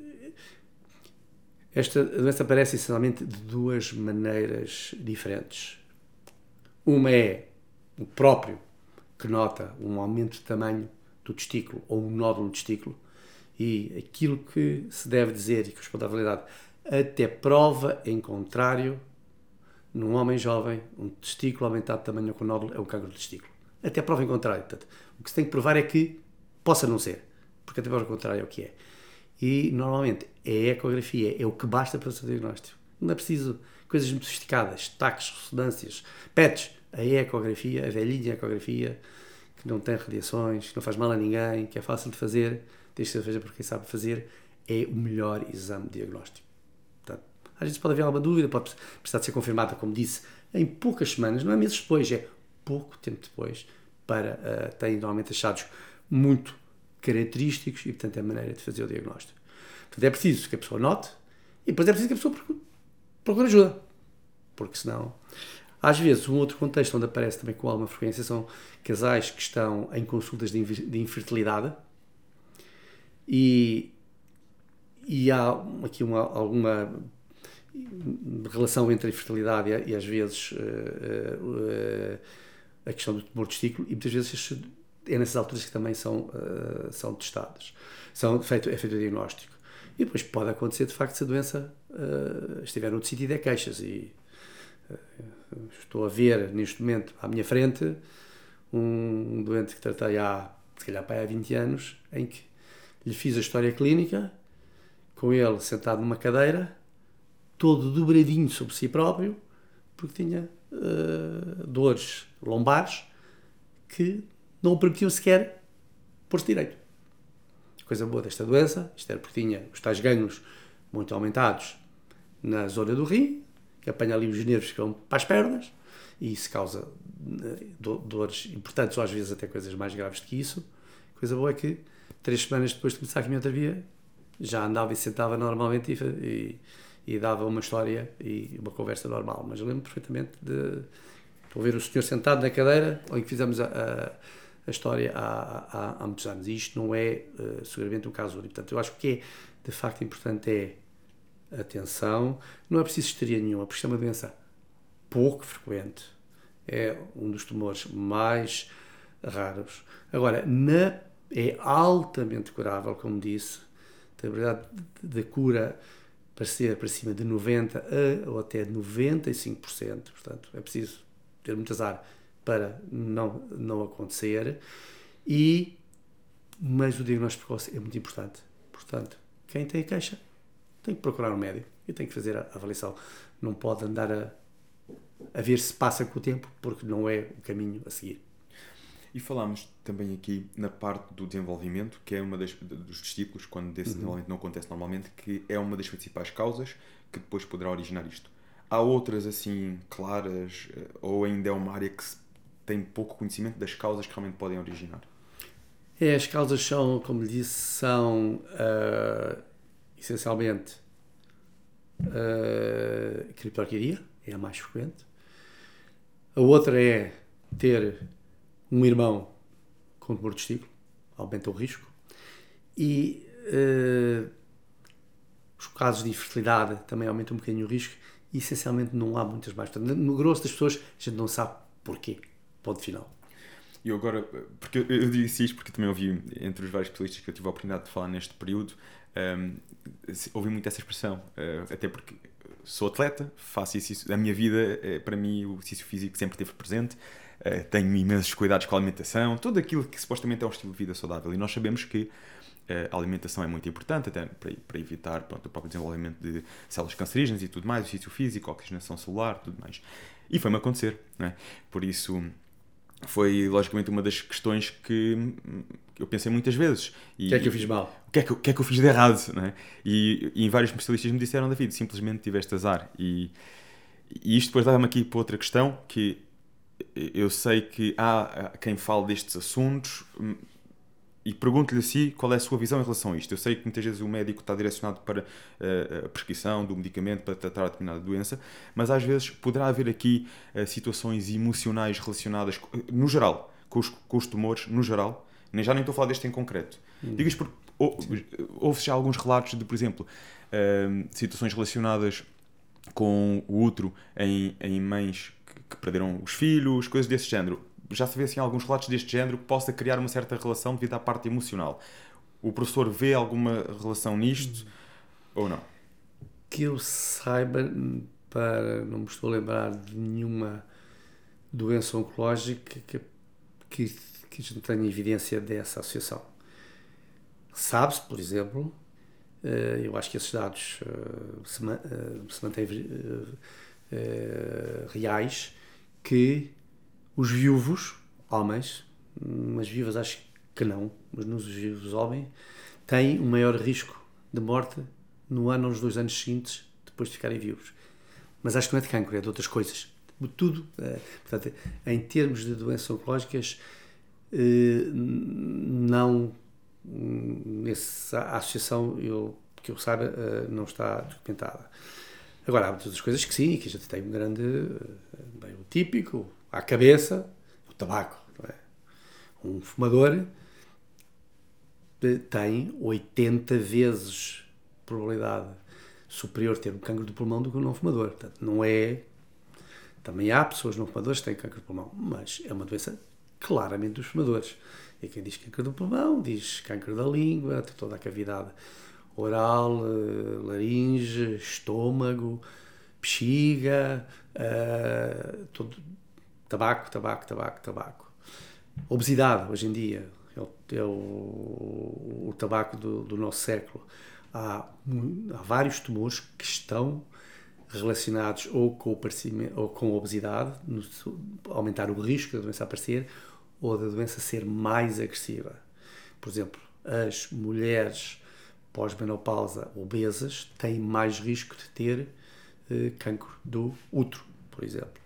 esta doença aparece essencialmente de duas maneiras diferentes. Uma é o próprio, que nota um aumento de tamanho do testículo ou um nódulo do testículo, e aquilo que se deve dizer e que responde à validade, até prova em contrário, num homem jovem, um testículo aumentado de tamanho com nódulo é um cancro do testículo. Até prova em contrário. Portanto, o que se tem que provar é que possa não ser, porque até prova em contrário é o que é. E normalmente é a ecografia, é o que basta para o diagnóstico. Não é preciso coisas muito sofisticadas, taques, ressonâncias, PETs. A ecografia, a velhinha ecografia, que não tem radiações, que não faz mal a ninguém, que é fácil de fazer, desde que seja por quem sabe fazer, é o melhor exame diagnóstico. Às vezes pode haver alguma dúvida, pode precisar de ser confirmada, como disse, em poucas semanas, não é meses depois, é pouco tempo depois, para uh, normalmente achados muito característicos e, portanto, é a maneira de fazer o diagnóstico. Portanto, é preciso que a pessoa note e depois é preciso que a pessoa procure ajuda, porque senão. Às vezes, um outro contexto onde aparece também com alguma frequência são casais que estão em consultas de infertilidade e, e há aqui uma, alguma relação entre a infertilidade e, às vezes uh, uh, a questão do tumor testículo e muitas vezes é nessas alturas que também são, uh, são testados, são feito, é feito o diagnóstico. E depois pode acontecer, de facto, se a doença estiver no sítio de queixas. E estou a ver, neste momento, à minha frente, um doente que tratei há, se calhar, há 20 anos, em que lhe fiz a história clínica, com ele sentado numa cadeira, todo dobradinho sobre si próprio, porque tinha uh, dores lombares que não o permitiam sequer pôr-se direito. Coisa boa desta doença, isto era porque tinha os tais ganhos muito aumentados na zona do rim, que apanha ali os nervos que vão para as pernas, e isso causa eh, dores importantes, ou às vezes até coisas mais graves do que isso. Coisa boa é que, três semanas depois de começar a quimioterapia, já andava e sentava normalmente e, e, dava uma história e uma conversa normal. Mas eu lembro perfeitamente de. A ver o senhor sentado na cadeira, que fizemos a, a, a história há, há, há, muitos anos. E isto não é uh, seguramente um caso único. Portanto, eu acho que é de facto importante é atenção. Não é preciso histeria nenhuma, porque isto é uma doença pouco frequente. É um dos tumores mais raros. Agora, na, é altamente curável, como disse a probabilidade de cura para ser para cima de 90% a, ou até 95%. Portanto, é preciso ter muito azar para não, não acontecer. E, mas o diagnóstico precoce é muito importante. Portanto, quem tem a queixa tem que procurar um médico e tem que fazer a avaliação. Não pode andar a, a ver se passa com o tempo, porque não é o caminho a seguir. E falámos também aqui na parte do desenvolvimento, que é uma das, dos testículos, quando esse uhum. desenvolvimento não acontece normalmente, que é uma das principais causas que depois poderá originar isto. Há outras assim claras, eh, ou ainda é uma área que se tem pouco conhecimento das causas que realmente podem originar? É, as causas são, como lhe disse, são uh, essencialmente uh, criptorquidia, é a mais frequente. A outra é ter um irmão com tumor de testículo, aumenta o risco. E uh, os casos de infertilidade também aumentam um bocadinho o risco e essencialmente não há muitas mais. Portanto, no grosso das pessoas, a gente não sabe porquê. Ponto final. E agora, porque eu disse isto porque também ouvi entre os vários especialistas que eu tive a oportunidade de falar neste período, um, ehm, ouvi muito essa expressão, uh, até porque sou atleta, faço isso, a minha vida, uh, para mim, o exercício físico sempre esteve presente, uh, tenho imensos cuidados com a alimentação, tudo aquilo que supostamente é um estilo de vida saudável. E nós sabemos que a alimentação é muito importante, até para, para evitar pronto, o próprio desenvolvimento de células cancerígenas e tudo mais, o exercício físico, a oxigenação celular, tudo mais. E foi-me acontecer, não é? Por isso foi logicamente uma das questões que eu pensei muitas vezes. o que é que eu fiz mal? O que é que, que, é que eu fiz de errado? Não é? e, e vários especialistas me disseram, David, simplesmente tiveste azar. E, e isto depois leva-me aqui para outra questão, que eu sei que há quem fale destes assuntos, e pergunto-lhe assim qual é a sua visão em relação a isto. Eu sei que muitas vezes o médico está direcionado para uh, a prescrição do medicamento para tratar determinada doença, mas às vezes poderá haver aqui uh, situações emocionais relacionadas, no geral, com os, com os tumores, no geral, já nem estou a falar deste em concreto. Hum. Digo isto porque houve já alguns relatos de, por exemplo, uh, situações relacionadas com o útero em, em mães que, perderam os filhos, coisas desse género já se vê assim alguns relatos deste género que possa criar uma certa relação devido à parte emocional. O professor vê alguma relação nisto ou não? Que eu saiba, para não me estou a lembrar de nenhuma doença oncológica que, que, que a gente tenha evidência dessa associação. Sabe-se, por exemplo, eh, eu acho que esses dados eh, eh, se mantêm reais, que os viúvos, homens, mas viúvas acho que não, mas nos viúvos homens, têm um maior risco de morte no ano ou nos dois anos seguintes depois de ficarem viúvos. Mas acho que não é de cancro, é de outras coisas. Tudo. É, portanto, em termos de doenças oncológicas, eh, não. Nessa associação, eu, que eu saiba, eh, não está documentada. Agora, há muitas coisas que sim, que a gente tem um grande. Bem, o típico, à cabeça o tabaco. É? Um fumador tem 80 vezes probabilidade superior de ter um cancro do pulmão do que um não fumador. Portanto, não é. Também há pessoas não fumadores que têm cancro do pulmão, mas é uma doença claramente dos fumadores. E quem diz cancro do pulmão diz cancro da língua, toda a cavidade oral, laringe, estômago, bexiga, todo, tabaco, tabaco, tabaco, tabaco. Obesidade, hoje em dia, é o, é o, o tabaco do, do, nosso século. Há, há vários tumores que estão relacionados ou com, ou com a obesidade, no, aumentar o risco da doença aparecer, ou da doença ser mais agressiva. Por exemplo, as mulheres pós-menopausa obesas têm mais risco de ter eh, cancro do útero, por exemplo.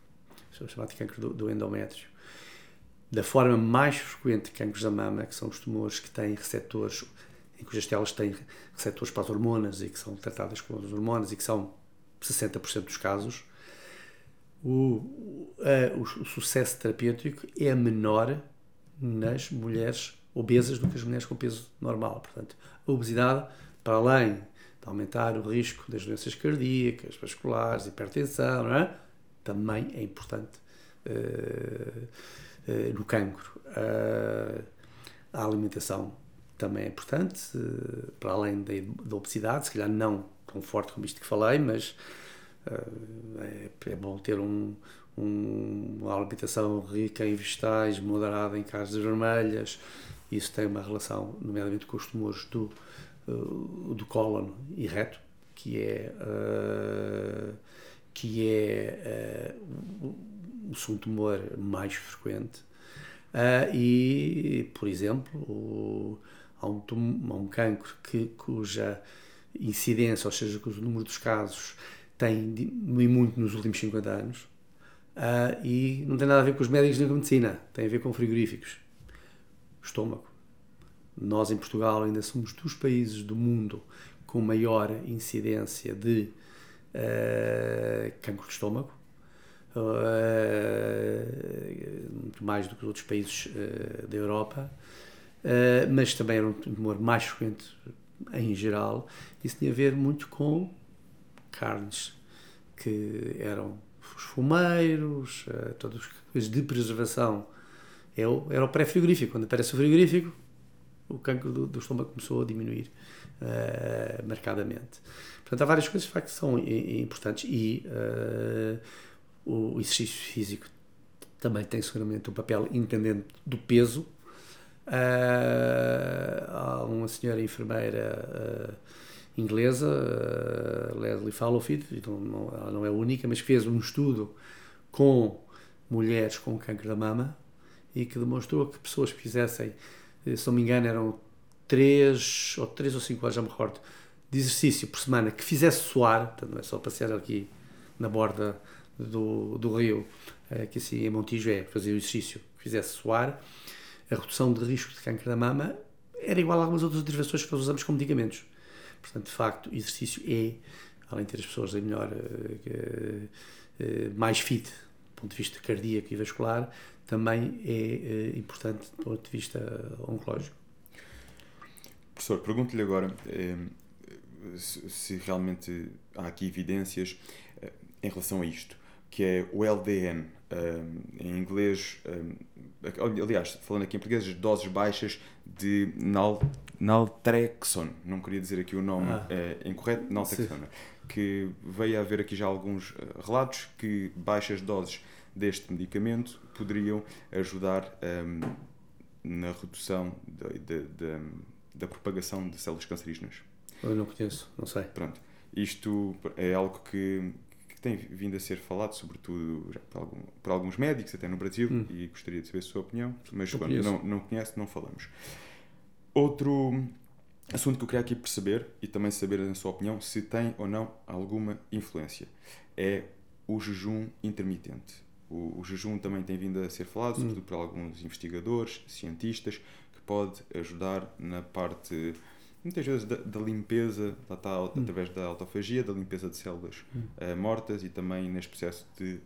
Chamado de cancro do, do endométrio da forma mais frequente cancros da mama, que são os tumores que têm receptores, em cujas células têm receptores para as hormonas e que são tratadas com as hormonas e que são 60% dos casos, o, o, o, sucesso terapêutico é menor nas mulheres obesas do que as mulheres com peso normal. Portanto, a obesidade, para além de aumentar o risco das doenças cardíacas, vasculares, hipertensão, é? também é importante. Uh, eh, no cancro. Uh, a alimentação também é importante, uh, para além da, da, obesidade, se calhar não tão forte como isto que falei, mas é, é, bom ter um, uma alimentação rica em vegetais, moderada em carnes vermelhas. Isso tem uma relação, nomeadamente, com os tumores do, do cólon e reto, que é, que é o segundo tumor mais frequente. Uh, e, por exemplo, o, há, um, há um cancro que, cuja incidência, ou seja, cujo número dos casos tem diminuído muito nos últimos 50 anos uh, e não tem nada a ver com os médicos nem com a medicina, tem a ver com frigoríficos. Estômago. Nós, em Portugal, ainda somos dos países do mundo com maior incidência de uh, cancro de estômago uh, muito mais do que os outros países uh, da Europa, mas também era um tumor mais frequente em geral. Isso tinha a ver muito com carnes que eram os fumeiros, todas as coisas de preservação. É era o pré-frigorífico. Quando aparece o frigorífico, o cancro do, do estômago começou a diminuir uh, marcadamente. Portanto, há várias coisas de facto que são importantes e uh, o exercício físico também tem seguramente um papel independente do peso. Uh, há uma senhora enfermeira inglesa, Leslie Fallowfield, então não, ela não é a única, mas fez um estudo com mulheres com câncer da mama e que demonstrou que pessoas que fizessem, se não me engano, eram 3 ou 3 ou 5 horas, já me recordo, de exercício por semana que fizesse suar, portanto não é só passear aqui na borda do, do rio, eh, que assim em Montijo é fazer o exercício que fizesse suar, a redução de risco de câncer da mama era igual a algumas outras intervenções que nós usamos como medicamentos. Portanto, de facto, exercício é, além de ter as pessoas melhor, eh, mais fit do ponto de vista cardíaco e vascular, também é eh, importante do ponto de vista oncológico. Professor, pergunto-lhe agora se realmente há aqui evidências em relação a isto que é o LDN, em inglês, aliás, falando aqui em português, doses baixas de nal, naltrexone, não queria dizer aqui o nome ah. é, incorreto, naltrexone, que veio a haver aqui já alguns relatos que baixas doses deste medicamento poderiam ajudar um, na redução de, de, de, da propagação de células cancerígenas. Eu não conheço, não sei. Pronto. Isto é algo que que tem vindo a ser falado, sobretudo por, algum, por, alguns médicos, até no Brasil, hum. e gostaria de saber a sua opinião, mas quando não, não conhece, não falamos. Outro assunto que eu queria aqui perceber, e também saber a sua opinião, se tem ou não alguma influência, é o jejum intermitente. O, o jejum também tem vindo a ser falado, hum. sobretudo por alguns investigadores, cientistas, que pode ajudar na parte muitas vezes da, da limpeza, lá está, hum. através da autofagia, da limpeza de células uh, mortas e também neste processo de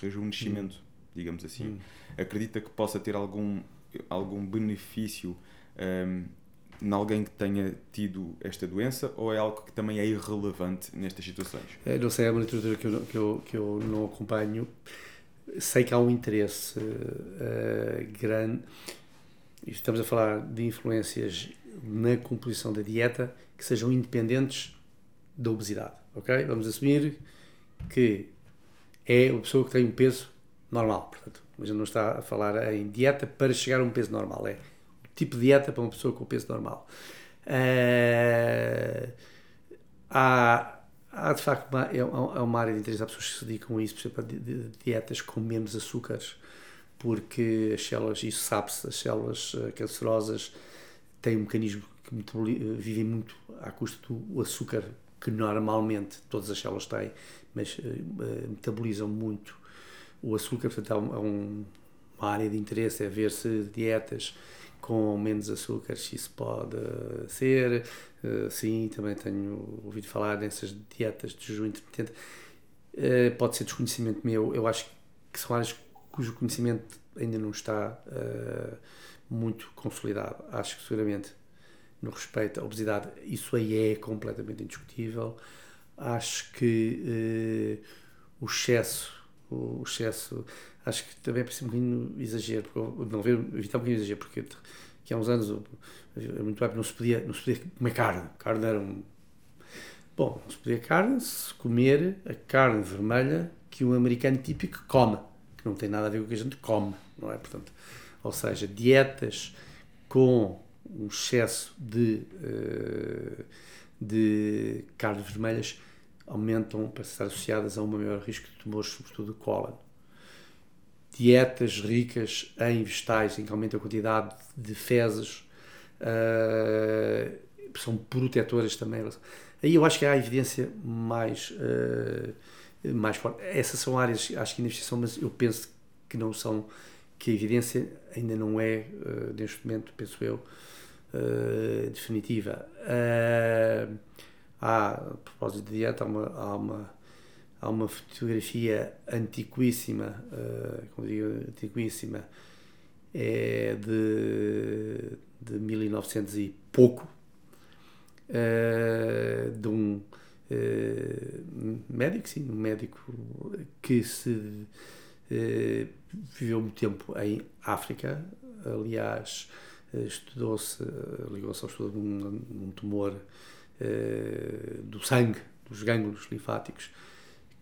rejuvenescimento, digamos assim. Acredita que possa ter algum, algum benefício um, ehm, em alguém que tenha tido esta doença ou é algo que também é irrelevante nestas situações? Eu não sei, é uma literatura que eu, que eu, que eu não acompanho. Sei que há um interesse uh, grande. Estamos a falar de influências na composição da dieta que sejam independentes da obesidade, ok? Vamos assumir que é uma pessoa que tem um peso normal, portanto, mas não está a falar em dieta para chegar a um peso normal, é tipo de dieta para uma pessoa com peso normal. Uh, há, há de facto uma, é uma área de interesse, há pessoas que se dedicam a isso, por exemplo, de dietas com menos açúcares, porque as células, isso sabe-se, as células uh, cancerosas têm um mecanismo que vivem muito à custa do açúcar que normalmente todas as células têm, mas uh, metabolizam muito o açúcar, portanto há um, uma área de interesse, é ver se dietas com menos açúcar isso pode ser. Uh, sim, também tenho ouvido falar nessas dietas de jejum intermitente. Uh, pode ser desconhecimento meu, eu acho que são áreas cujo conhecimento ainda não está muito consolidado. Acho que seguramente no respeito à obesidade, isso aí é completamente indiscutível. Acho que o excesso, o excesso acho que também é preciso um bocadinho exagero, porque, não ver, evitar um bocadinho exagero, porque que há uns anos, muito tempo, não se podia, não se podia comer carne. Carne era um. Bom, não se podia carne, se comer a carne vermelha que um americano típico come, que não tem nada a ver com o que a gente come, não é? Portanto, ou seja, dietas com um excesso de, uh, de carnes vermelhas aumentam para estar associadas a um maior risco de tumores, sobretudo de cólon dietas ricas em vegetais, em que aumenta a quantidade de fezes, uh, são protetoras também. Aí eu acho que há evidência mais, uh, mais forte. Essas são áreas, acho que investigação, mas eu penso que não são, que a evidência ainda não é, uh, neste momento, penso eu, definitiva. há, a propósito de dieta, há uma, há uma há uma fotografia antiquíssima, uh, como digo, antiquíssima, é de, de 1900 e pouco, uh, de um uh, médico, sim, um médico que se viveu muito tempo em África, aliás, estudou-se, ligou-se ao estudo de um, um tumor do sangue, dos gânglios linfáticos,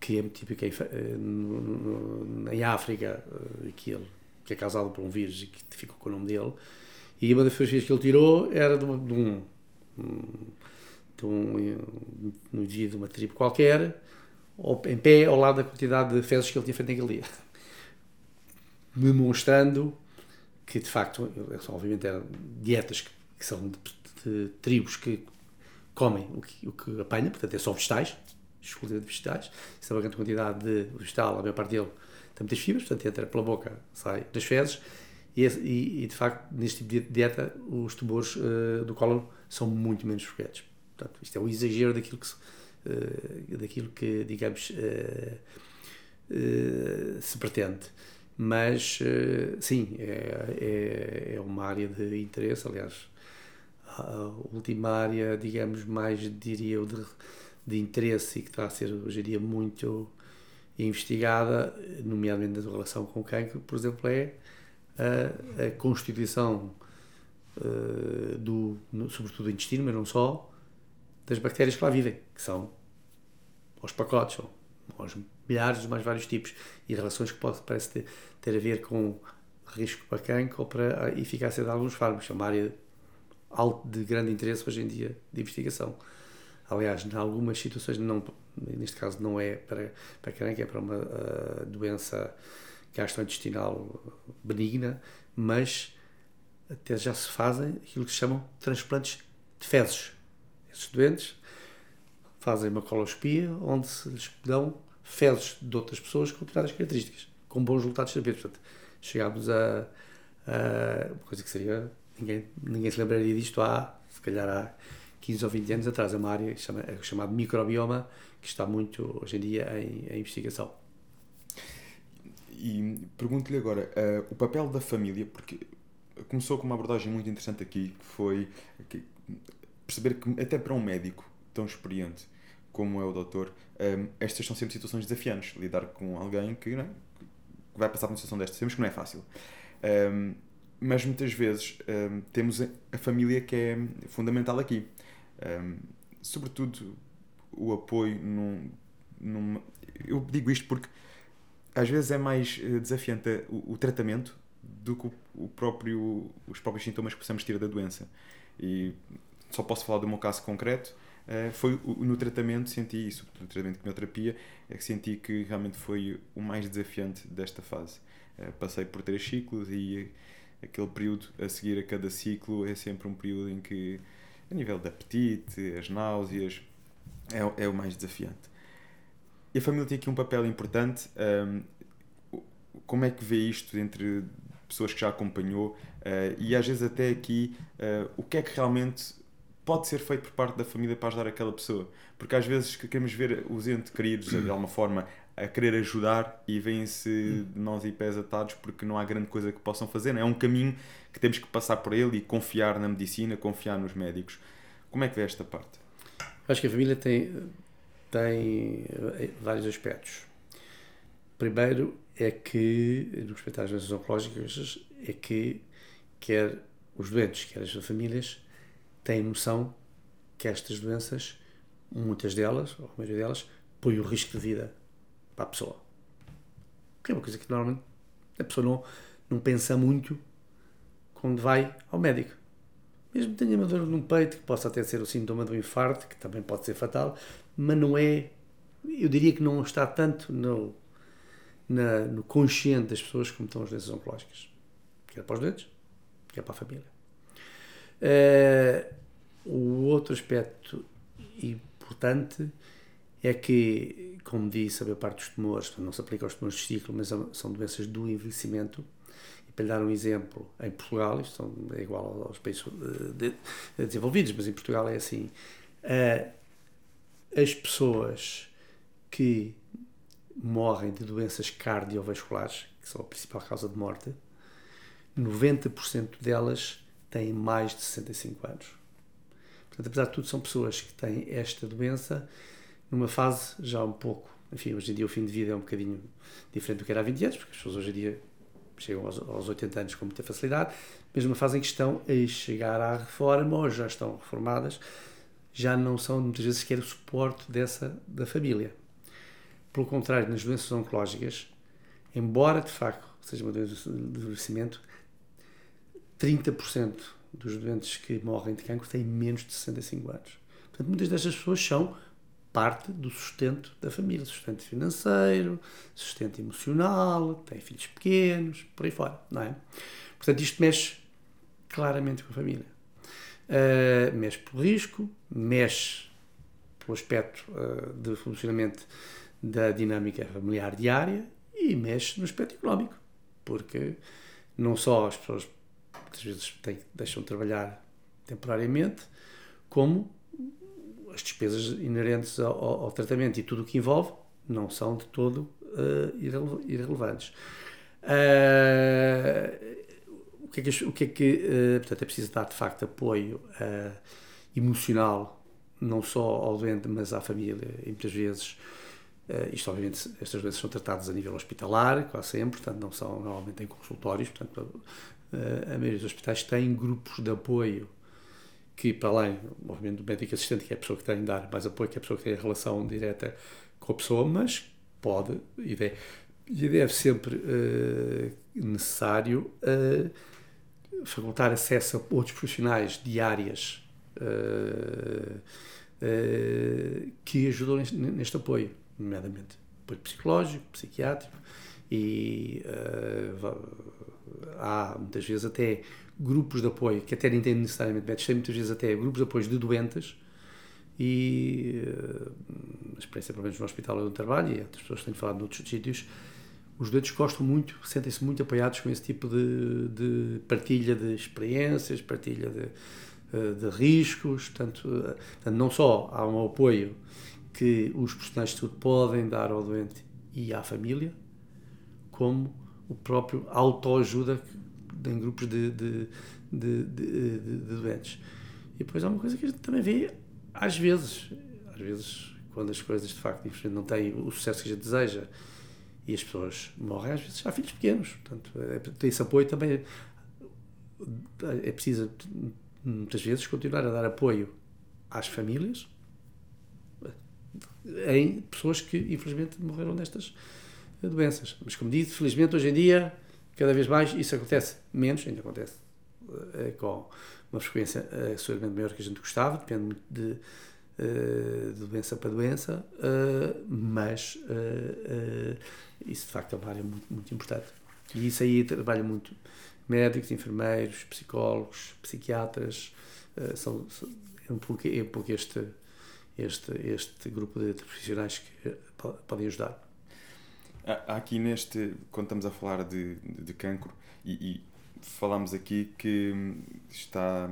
que é muito típico em, eh, em África, eh, que, que é causado por um vírus e que ficou com o nome dele. E uma das fotografias que ele tirou era de, de um, de um, no dia de uma tribo qualquer, em pé, ao lado da quantidade de fezes que ele tinha feito naquele dia. Demonstrando que, de facto, obviamente eram dietas que, que são de, de, tribos que comem o que, o que apanha, portanto, é só vegetais, exclusiva de vegetais. Isso é uma grande quantidade de vegetal, a maior parte dele tem muitas fibras, portanto entra pela boca, sai das fezes. E, e, e de facto, neste tipo de dieta, os tumores uh, do cólon são muito menos frequentes. Portanto, isto é o exagero daquilo que, uh, daquilo que digamos, uh, se pretende. Mas, sim, é, é, é uma área de interesse. Aliás, a última área, digamos, mais, diria eu, de de interesse e que está a ser hoje em dia muito investigada, nomeadamente na relação com o cancro, por exemplo, é a, a constituição uh, do, no, sobretudo do intestino, mas não só, das bactérias que lá vivem, que são aos pacotes, ou aos milhares dos mais vários tipos, e relações que pode, parece ter, ter a ver com risco para cancro ou para a eficácia de alguns fármacos. É uma área de grande interesse hoje em dia de investigação. Aliás, em algumas situações, não, neste caso não é para, para caranca, é para uma uh, doença gastrointestinal benigna, mas até já se fazem aquilo que se chamam transplantes de fezes. Esses doentes fazem uma coloscopia onde se lhes dão fezes de outras pessoas com determinadas características, com bons resultados terapêuticos. Portanto, chegámos a, a uma coisa que seria. Ninguém, ninguém se lembraria disto há, se calhar há 15 ou 20 anos atrás. É uma área chama, é chamada microbioma que está muito hoje em dia em, em investigação. E pergunto-lhe agora, uh, o papel da família, porque começou com uma abordagem muito interessante aqui, que foi que perceber que até para um médico tão experiente como é o doutor, um, eh, estas são sempre situações desafiantes. Lidar com alguém que, é, que vai passar por uma situação destas, sabemos que não é fácil. Um, mas muitas vezes um, temos a família que é fundamental aqui. Um, sobretudo o apoio num, num, Eu digo isto porque às vezes é mais eh, desafiante o, o tratamento do que o, próprio, os próprios sintomas que possamos ter da doença. E só posso falar do meu caso concreto. Uh, foi no tratamento, senti isso, no tratamento de quimioterapia, é que senti que realmente foi o mais desafiante desta fase. Uh, passei por três ciclos e aquele período a seguir a cada ciclo é sempre um período em que, a nível de apetite, as náuseas, é, é o mais desafiante. E a família tem aqui um papel importante. Um, como é que vê isto entre pessoas que já acompanhou uh, e às vezes até aqui uh, o que é que realmente pode ser feito por parte da família para ajudar aquela pessoa? Porque às vezes queremos ver os entes queridos de alguma forma a querer ajudar e vêm-se nós e pés atados porque não há grande coisa que possam fazer. Não é? é um caminho que temos que passar por ele e confiar na medicina, confiar nos médicos. Como é que vê esta parte? Acho que a família tem, tem eh, vários aspectos. Primeiro é que, no respeito às doenças oncológicas, é que quer os doentes, quer as famílias, têm noção que estas doenças, muitas delas, ou a maioria delas, põem o risco de vida para a pessoa. Que é uma coisa que normalmente a pessoa não, não pensa muito quando vai ao médico. Mesmo que tenha uma dor no peito, que possa até ser o sintoma do infarto, que também pode ser fatal, mas não é. Eu diria que não está tanto no, na, no consciente das pessoas como estão as doenças oncológicas. Quer para os doentes, quer para a família. Uh, o outro aspecto importante é que, como disse, a maior parte dos tumores, não se aplica aos tumores de ciclo, mas são doenças do envelhecimento. E para lhe dar um exemplo, em Portugal, isto é igual aos países eh, desenvolvidos, mas em Portugal é assim, uh, as pessoas que morrem de doenças cardiovasculares, que são a principal causa de morte, 90% delas têm mais de 65 anos. Portanto, apesar de tudo, são pessoas que têm esta doença numa fase já um pouco. Enfim, hoje em dia o fim de vida é um bocadinho diferente do que era há 20 anos, porque as pessoas hoje em dia chegam aos, aos 80 anos com muita facilidade, mas numa fase em que estão a chegar à reforma ou já estão reformadas, já não são muitas vezes sequer o suporte dessa da família. Pelo contrário, nas doenças oncológicas, embora de facto seja uma doença de envelhecimento, 30% dos doentes que morrem de cancro têm menos de 65 anos. Portanto, muitas destas pessoas são parte do sustento da família, sustento financeiro, sustento emocional, têm filhos pequenos, por aí fora, não é? Portanto, isto mexe claramente com a família. Uh, mexe pelo risco, mexe pelo aspecto uh, de funcionamento da dinâmica familiar diária e mexe no aspecto económico, porque não só as pessoas muitas vezes têm, deixam de trabalhar temporariamente, como as despesas inerentes ao, ao, tratamento e tudo o que envolve não são de todo uh, irrelevantes. Uh, o que é que, o que, é que uh, portanto, é preciso dar de facto apoio emocional, não só ao doente, mas à família, e muitas vezes isto, obviamente, estas doenças são tratadas a nível hospitalar, quase sempre, portanto, não são normalmente em consultórios. Portanto, a maioria dos hospitais tem grupos de apoio que, para além, obviamente, do médico assistente, que é a pessoa que tem de dar mais apoio, que é a pessoa que tem a relação direta com a pessoa, mas pode e deve, e deve sempre uh, necessário facultar acesso a outros profissionais de áreas que ajudam neste, neste apoio nomeadamente apoio psicológico, psiquiátrico, e uh, há muitas vezes até grupos de apoio, que até nem têm necessariamente médicos, têm muitas vezes até grupos de apoio de doentes, e uh, a experiência, pelo menos no hospital onde trabalho, e outras pessoas têm falado noutros sítios, os doentes gostam muito, sentem-se muito apoiados com esse tipo de, de partilha de experiências, partilha de, eh, de riscos, portanto, portanto, não só há um apoio que os profissionais de saúde podem dar ao doente e à família, como o próprio autoajuda em grupos de, de, de, de, de doentes. E depois há uma coisa que a gente também vê, às vezes, às vezes, quando as coisas de facto não têm o sucesso que a gente deseja e as pessoas morrem, às vezes há filhos pequenos. Portanto, é, tem esse apoio também. é preciso, muitas vezes, continuar a dar apoio às famílias em pessoas que, infelizmente, morreram destas doenças. Mas, como disse, felizmente, hoje em dia, cada vez mais, isso acontece menos, ainda acontece uh, com uma frequência uh, seguramente maior que a gente gostava, depende muito de, uh, de doença para doença, mas isso, de facto, é uma área muito, muito importante. E isso aí trabalha muito médicos, enfermeiros, psicólogos, psiquiatras, são, são, é um pouco, é um pouco este, este, este grupo de profissionais que podem ajudar. Há aqui neste, quando estamos a falar de, de, de cancro, e, e falamos aqui que está,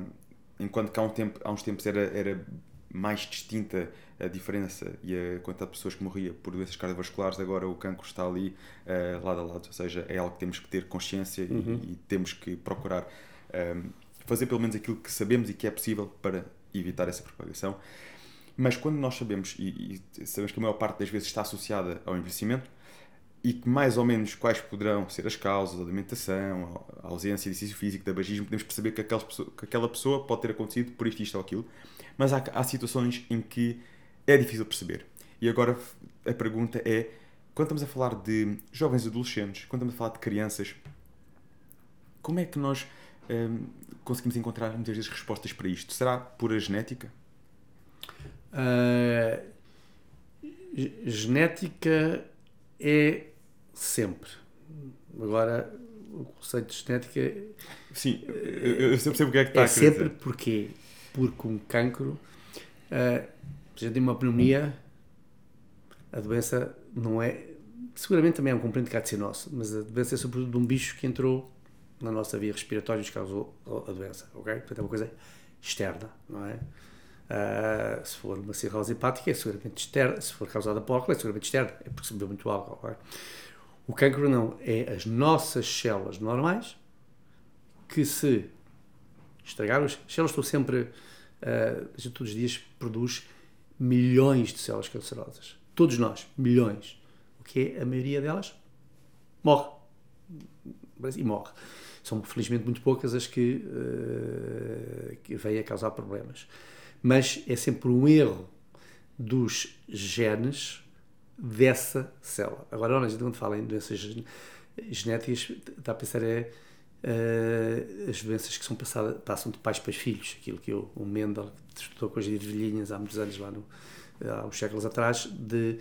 enquanto que há, um tempo, há uns tempos era, era mais distinta a diferença e a quantidade de pessoas que morria por doenças cardiovasculares, agora o cancro está ali uh, lado a lado, ou seja, é algo que temos que ter consciência uhum. e, e, temos que procurar um, fazer pelo menos aquilo que sabemos e que é possível para evitar essa propagação. Mas quando nós sabemos, e, e sabemos que a maior parte das vezes está associada ao envelhecimento, e que mais ou menos quais poderão ser as causas, a alimentação, a ausência de exercício físico, tabagismo, podemos perceber que que aquela pessoa pode ter acontecido por isto, isto ou aquilo, mas há, há situações em que é difícil perceber. E agora a pergunta é, quando estamos a falar de jovens adolescentes, quando estamos a falar de crianças, como é que nós hum, conseguimos encontrar muitas vezes respostas para isto? Será por a genética? Uh, genética é sempre. Agora, o conceito de genética. Sim, eu, eu sempre sei o que é que está é a querer sempre dizer. porque, porque um cancro. Uh, a gente tem uma pneumonia, a doença não é. Seguramente também é um componente que há de ser nosso, mas a doença é sobretudo de um bicho que entrou na nossa via respiratória e nos causou a doença, ok? Portanto, é uma coisa externa, não é? Uh, se for uma cirrose hepática, é seguramente externa. Se for causada por álcool, é seguramente externa. É porque se bebeu muito álcool. É? O cancro não. É as nossas células normais que se estragaram. As células estão sempre. Uh, a gente todos os dias produz milhões de células cancerosas. Todos nós, milhões. O que é? A maioria delas morre. E morre. São felizmente muito poucas as que, uh, que vêm a causar problemas mas é sempre um erro dos genes dessa célula. Agora, a gente quando fala em doenças genéticas, está a pensar é uh, as doenças que são passadas, passam de pais para filhos, aquilo que o, o Mendel estudou com as ervilhinhas há muitos anos, lá no, há uns séculos atrás, de,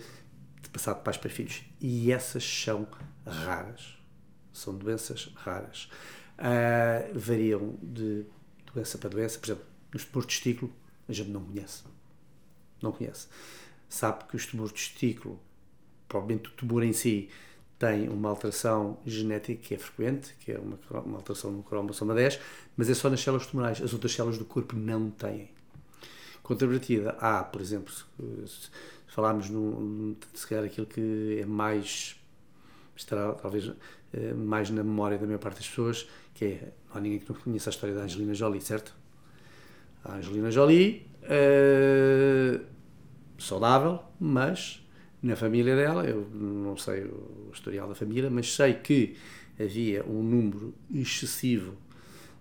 de passar de pais para filhos. E essas são raras. São doenças raras. Uh, variam de doença para doença, por exemplo, tumores de testículo, a gente não conhece. Não conhece. Sabe que os tumores de testículo, provavelmente o tumor em si, tem uma alteração genética que é frequente, que é uma, uma alteração no cromossoma 10, mas é só nas células tumorais. As outras células do corpo não têm. Contrapartida, há, por exemplo, se falarmos no, se calhar aquilo que é mais, estará talvez eh, mais na memória da maior parte das pessoas, que é, não há ninguém que não conheça a história da Angelina Jolie, certo? A Angelina Jolie, uh, saudável, mas na família dela, eu não sei o historial da família, mas sei que havia um número excessivo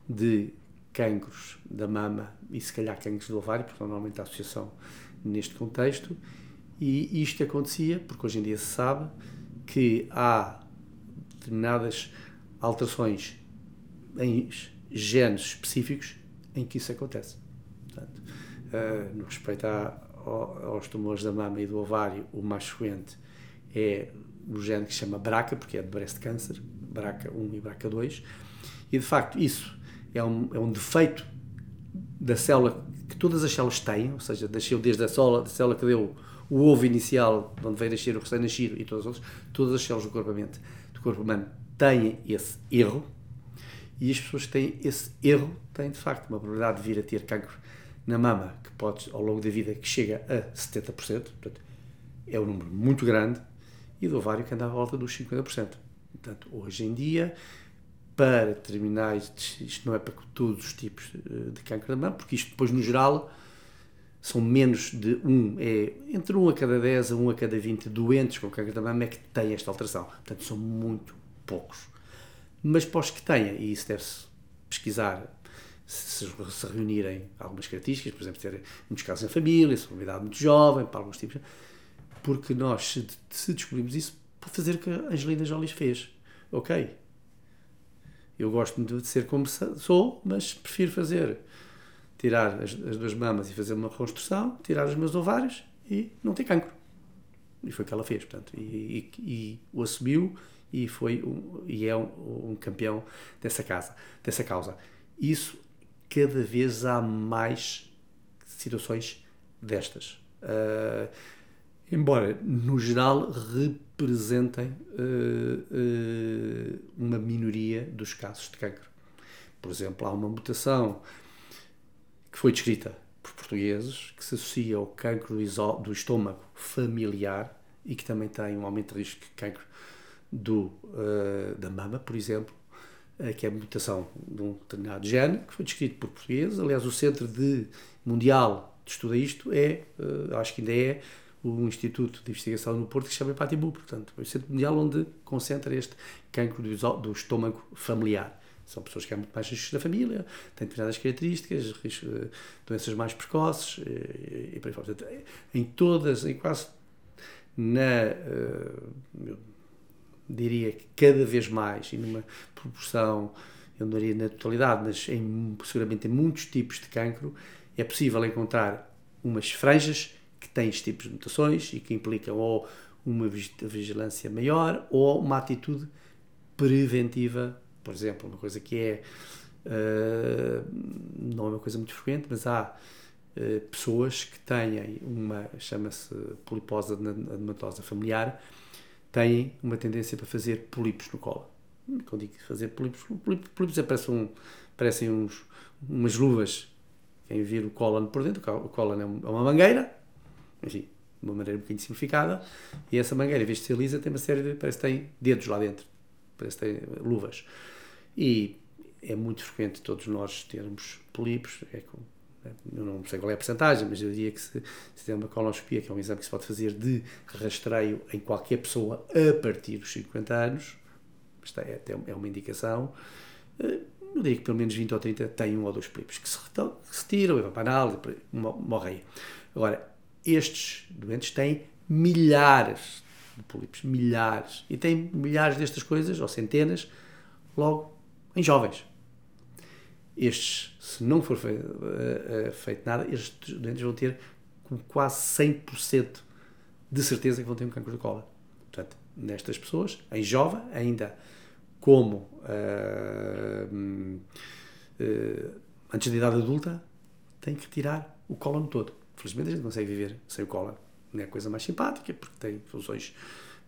de cancros da mama e se calhar cancros do ovário, porque normalmente a associação neste contexto, e isto acontecia porque hoje em dia se sabe que há determinadas alterações em genes específicos em que isso acontece. Uh, no respeito aos tumores da mama e do ovário, o mais frequente é o gene que se chama BRCA, porque é de breast cancer, BRCA1 e BRCA2, e de facto isso é um, é um defeito da célula que todas as células têm, ou seja, nasceu desde a célula, célula que deu o ovo inicial, de onde veio nascer o recém-nascido e todas as outras, todas as células do corpo, do corpo humano têm esse erro, e as pessoas que têm esse erro têm de facto uma probabilidade de vir a ter cancro na mama, que pode, ao longo da vida, que chega a 70%, portanto, é um número muito grande, e do ovário que anda à volta dos 50%. Portanto, hoje em dia, para terminar, isto não é para todos os tipos eh, de câncer da mama, porque isto depois, no geral, são menos de um, é entre 1 a cada 10 a 1 a cada 20 doentes com câncer da mama é que têm esta alteração. Portanto, são muito poucos. Mas para os que têm, e isso deve-se pesquisar se, se reunirem algumas características, por exemplo, ter muitos casos em família, se uma idade muito jovem, para alguns tipos. Porque nós, se, se descobrimos isso, para fazer o que a Angelina Jolie fez. Ok. Eu gosto de ser como sou, mas prefiro fazer tirar as, as duas mamas e fazer uma reconstrução, tirar os meus ovários e não ter cancro. E foi o que ela fez, portanto, e, e, e o assumiu e foi um, e é um, um, campeão dessa casa, dessa causa. Isso cada vez há mais situações destas. Uh, embora no geral representem uh, uh, uma minoria dos casos de cancro. Por exemplo, há uma mutação que foi descrita por portugueses que se associa ao cancro do estômago familiar e que também tem um aumento de risco de cancro do, da mama, por exemplo, que é a mutação de um determinado gene, que foi descrito por portugueses. Aliás, o Centro de Mundial de Estuda isto é, uh, acho que ainda é, o Instituto de Investigação no Porto que se chama Patibu, portanto, é o Centro Mundial onde concentra este cancro do, estômago familiar. São pessoas que há muito mais riscos da família, têm determinadas características, risco, doenças mais precoces e, e por aí fora. Portanto, em todas, em quase na. Diria que cada vez mais, e numa proporção, eu não diria na totalidade, mas em, seguramente em muitos tipos de cancro, é possível encontrar umas franjas que têm este tipo de mutações e que implicam ou uma vigilância maior ou uma atitude preventiva por exemplo, uma coisa que é uh, não é uma coisa muito frequente, mas há uh, pessoas que têm uma, chama-se polipose adenomatosa familiar, têm uma tendência para fazer polipos no colo. Quando digo fazer polipos, polipos, polipos parecem, um, parecem uns, umas luvas, quem vir o cólon por dentro, o cólon é, é uma mangueira, enfim, de uma maneira um bocadinho simplificada, e essa mangueira, em vez de ser lisa, tem uma série de, parece que tem dedos lá dentro, parece que tem luvas. E é muito frequente todos nós termos polipos, é eu não sei qual é a porcentagem, mas eu diria que se, se tem uma colonoscopia, que é um exame que se pode fazer de rastreio em qualquer pessoa a partir dos 50 anos, isto é, é uma indicação, eh, eu diria que pelo menos 20 ou 30 têm um ou dois polipos que se, que se tiram, vão para análise, morrem. Agora, estes doentes têm milhares de polipos, milhares, e têm milhares destas coisas, ou centenas, logo em jovens. Estes, se não for feito, uh, uh, feito nada, estes doentes vão ter com quase 100% de certeza que vão ter um cancro de cola. Portanto, nestas pessoas, em jovem, ainda como uh, antes da idade adulta, tem que retirar o cólon todo. Felizmente a gente consegue viver sem o cólon. Não é a coisa mais simpática, porque tem funções,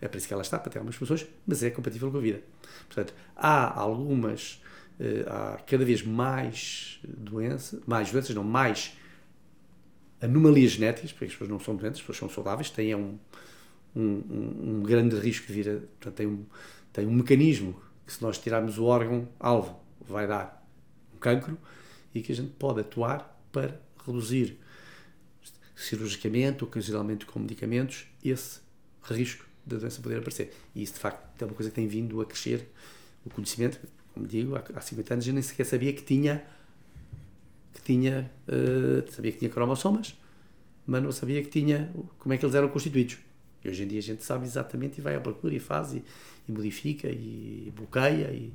é para isso que ela está, para ter algumas funções, mas é compatível com a vida. Portanto, há algumas, eh, há cada vez mais doenças, mais doenças, não, mais anomalias genéticas, porque as pessoas não são doentes, as pessoas são saudáveis, têm um, um, um grande risco de vir a, portanto, tem um, tem um mecanismo que se nós tirarmos o órgão-alvo vai dar um cancro e que a gente pode atuar para reduzir cirurgicamente, ocasionalmente com medicamentos, esse risco da doença poder aparecer. E isso, de facto, é uma coisa que tem vindo a crescer, o conhecimento, como digo, há 50 anos eu nem sequer sabia que tinha que tinha, uh, sabia que tinha cromossomas, mas não sabia que tinha, como é que eles eram constituídos. E hoje em dia a gente sabe exatamente e vai à procura e faz e, e modifica e bloqueia e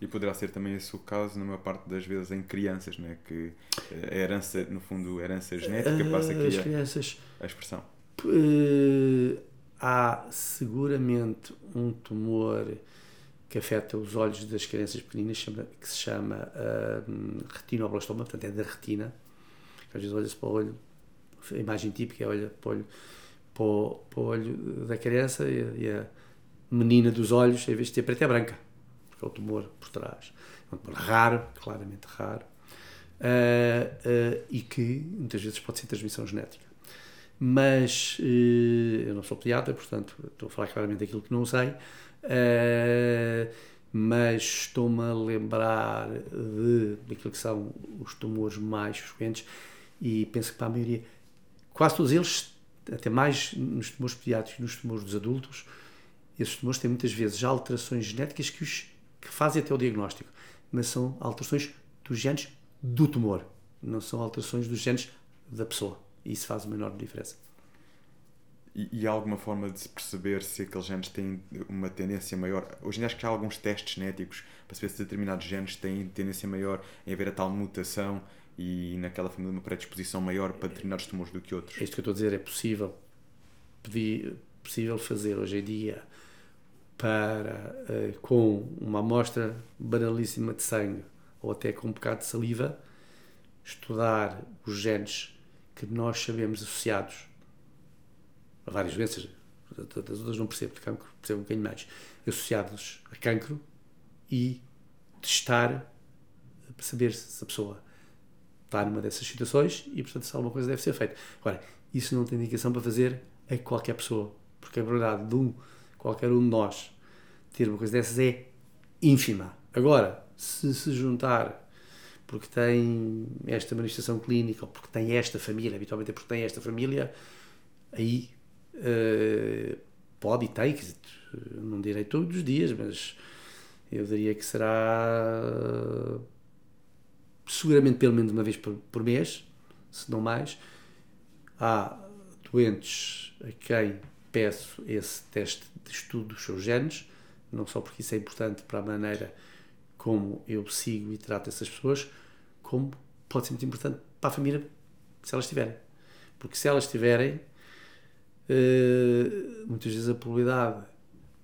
e poderá ser também esse o caso, numa parte das vezes, em crianças, não é? que eh, a herança, no fundo, a herança genética passa aqui As crianças, a, a expressão. Uh, há seguramente um tumor que afeta os olhos das crianças pequeninas que se chama uh, retinoblastoma, portanto é da retina. Às vezes olha-se para o olho, a imagem típica é olha para o olho, para o, para o olho da criança e, e, a menina dos olhos, em vez de ter preta, é branca, porque é o tumor por trás. É um tumor raro, claramente raro, uh, uh, e que muitas vezes pode ser transmissão genética mas uh, eu não sou pediatra, portanto estou a falar claramente daquilo que não sei, uh, mas estou-me a lembrar de, daquilo que são os tumores mais frequentes e penso que para a maioria, quase todos eles, até mais nos tumores pediátricos, nos tumores dos adultos, esses tumores têm muitas vezes alterações genéticas que, os, que fazem até o diagnóstico, mas são alterações dos genes do tumor, não são alterações dos genes da pessoa. E isso faz uma enorme diferença. E, e há alguma forma de se perceber se aqueles genes têm uma tendência maior? Hoje em dia acho que há alguns testes genéticos para saber se determinados genes têm tendência maior em haver a tal mutação e naquela família uma predisposição maior para determinados tumores do que outros. É isto que eu estou a dizer, é possível, pedir, possível fazer hoje em dia para, uh, com uma amostra banalíssima de sangue ou até com um bocado de saliva, estudar os genes que nós sabemos associados várias doenças, das outras não percebo, de cancro percebo um bocadinho mais, associados a cancro e testar para saber se a pessoa está numa dessas situações e, portanto, se alguma coisa deve ser feita. Agora, isso não tem indicação para fazer a qualquer pessoa, porque a probabilidade de um, qualquer um de nós ter uma coisa dessas é ínfima. Agora, se se juntar porque tem esta manifestação clínica ou porque tem esta família, habitualmente é porque tem esta família, aí uh, pode e tem, não direi todos os dias, mas eu diria que será seguramente pelo menos uma vez por, por mês, se não mais. Há doentes a quem peço esse teste de estudo dos seus genes, não só porque isso é importante para a maneira como eu sigo e trato essas pessoas, como pode ser muito importante para a família se elas tiverem. Porque se elas tiverem, eh, muitas vezes a probabilidade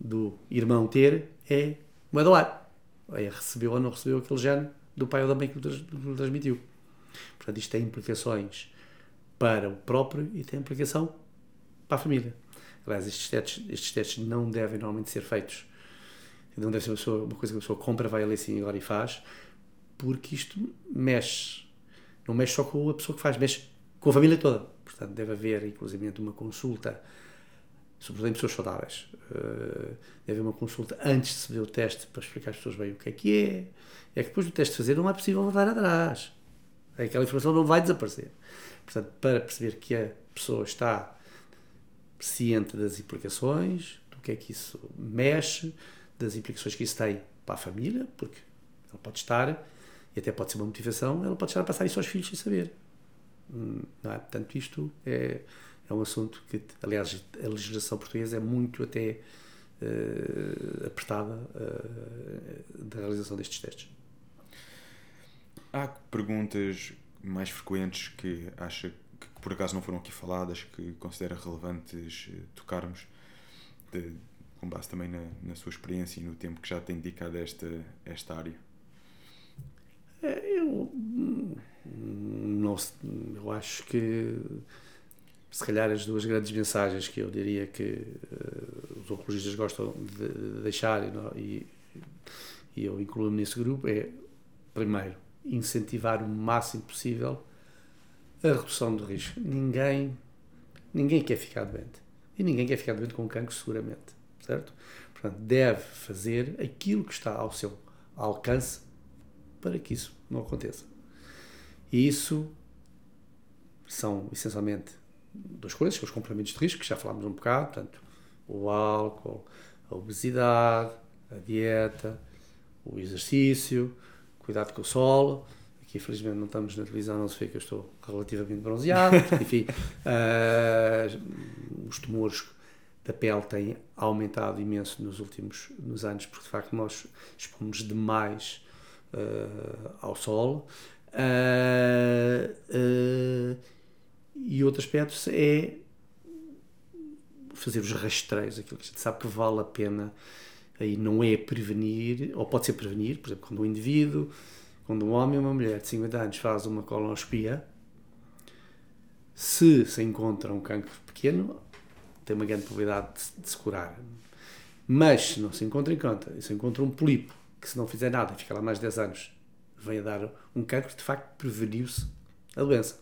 do irmão ter é uma do ar. É recebeu ou não recebeu aquele gene do pai ou da mãe que o transmitiu. Portanto, isto tem implicações para o próprio e tem implicação para a família. Aliás, estes testes, estes testes não devem normalmente ser feitos. Não deve ser uma, pessoa, uma coisa que a pessoa compra, vai ali assim agora e faz, porque isto mexe. Não mexe só com a pessoa que faz, mexe com a família toda. Portanto, deve haver, inclusive, uma consulta, sobretudo em pessoas saudáveis. Uh, deve haver uma consulta antes de se fazer o teste para explicar às pessoas bem o que é que é, é que depois do teste fazer não é possível voltar atrás. Aquela informação não vai desaparecer. Portanto, para perceber que a pessoa está ciente das implicações, do que é que isso mexe, das implicações que isso tem para a família, porque ela pode estar, e até pode ser uma motivação, ela pode estar a passar isso aos filhos sem saber. Não é? Portanto, isto é, é um assunto que, aliás, a legislação portuguesa é muito até uh, apertada uh, da realização destes testes. Há perguntas mais frequentes que acha que por acaso não foram aqui faladas, que considera relevantes eh, tocarmos, de, com base também na, na, sua experiência e no tempo que já tem dedicado a esta, esta área? Eu, eu acho que se calhar as duas grandes mensagens que eu diria que uh, os oncologistas gostam de deixar e, e eu incluo-me nesse grupo é, primeiro, incentivar o máximo possível a redução do risco. Ninguém, ninguém quer ficar doente. E ninguém quer ficar doente com cancro, seguramente. Certo? Portanto, deve fazer aquilo que está ao seu alcance para que isso não aconteça. E isso são essencialmente duas coisas, os complementos de risco, que já falámos um bocado, portanto, o álcool, a obesidade, a dieta, o exercício, cuidado com o sol. Aqui, infelizmente, não estamos na televisão, não se vê que eu estou relativamente bronzeado. Enfim, uh, os tumores da pele têm aumentado imenso nos últimos nos anos, porque de facto nós expomos demais uh, ao sol. Uh, e outro aspecto é fazer os rastreios, aquilo que a gente sabe que vale a pena aí não é prevenir, ou pode ser prevenir, por exemplo, quando um indivíduo, quando um homem ou uma mulher de 50 anos faz uma colonoscopia, se se encontra um cancro pequeno, tem uma grande probabilidade de, de se curar. Mas se não se encontra em conta, se encontra um polipo, que se não fizer nada, fica lá mais de 10 anos, vem a dar um cancro, de facto preveniu-se a doença.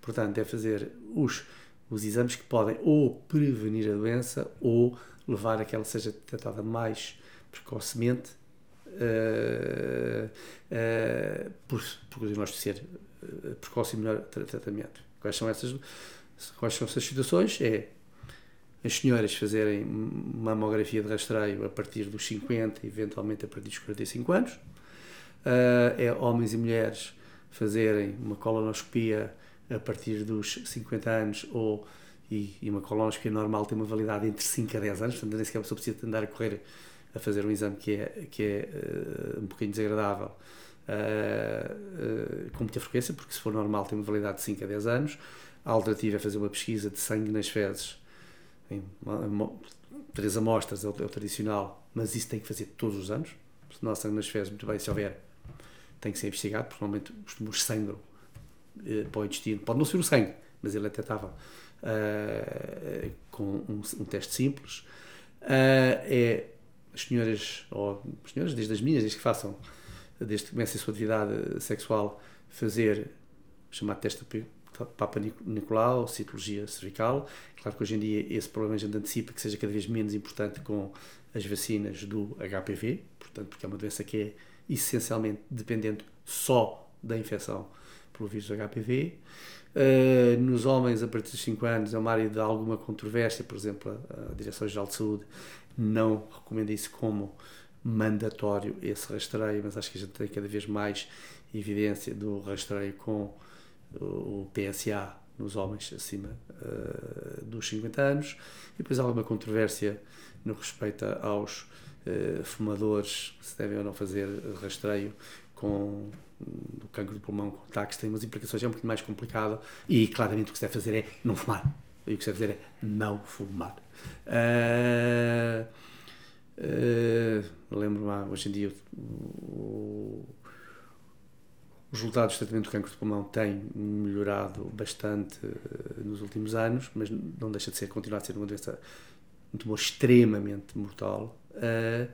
Portanto, é fazer os, os exames que podem ou prevenir a doença ou levar a que ela seja tratada mais precocemente uh, uh, por, por diagnóstico ser uh, precoce e melhor tratamento. Quais são essas, quais são essas situações? É as senhoras fazerem mamografia de rastreio a partir dos 50, eventualmente a partir dos 45 anos, é homens e mulheres fazerem uma colonoscopia a partir dos 50 anos ou e, e uma colonoscopia normal tem uma validade entre 5 a 10 anos, portanto nem sequer a pessoa precisa andar a correr a fazer um exame que é, que é uh, um bocadinho desagradável uh, uh, com muita frequência, porque se for normal tem uma validade de 5 a 10 anos. A alternativa é fazer uma pesquisa de sangue nas fezes, em três amostras, é o, é o, tradicional, mas isso tem que fazer todos os anos. Se não há sangue nas fezes, muito bem, se houver, tem que ser investigado, porque normalmente os tumores sangram para o intestino. Pode não ser o sangue, mas ele até estava uh, com um, um, teste simples. Uh, é as senhoras, ou as senhoras, desde as minhas, desde que façam, desde que comecem a sua atividade sexual, fazer chamado teste Papa Nicolau, citologia cervical. Claro que hoje em dia esse problema a gente antecipa que seja cada vez menos importante com as vacinas do HPV, portanto, porque é uma doença que é essencialmente dependente só da infecção pelo vírus HPV. Uh, nos homens, a partir dos 5 anos, é uma área de alguma controvérsia, por exemplo, a Direção-Geral de Saúde não recomenda isso como mandatório, esse rastreio, mas acho que a gente tem cada vez mais evidência do rastreio com o PSA nos homens acima uh, dos 50 anos, e depois há alguma controvérsia no respeito aos uh, fumadores, se devem ou não fazer rastreio com do cancro do pulmão com ataques tem umas implicações, é um pouquinho mais complicado e claramente o que se deve fazer é não fumar. E o que se deve fazer é não fumar. Uh, uh, Lembro-me, hoje em dia, o, os resultados do tratamento do cancro do pulmão têm melhorado bastante nos últimos anos, mas não deixa de ser, continuar a ser uma doença, um tumor extremamente mortal. Uh,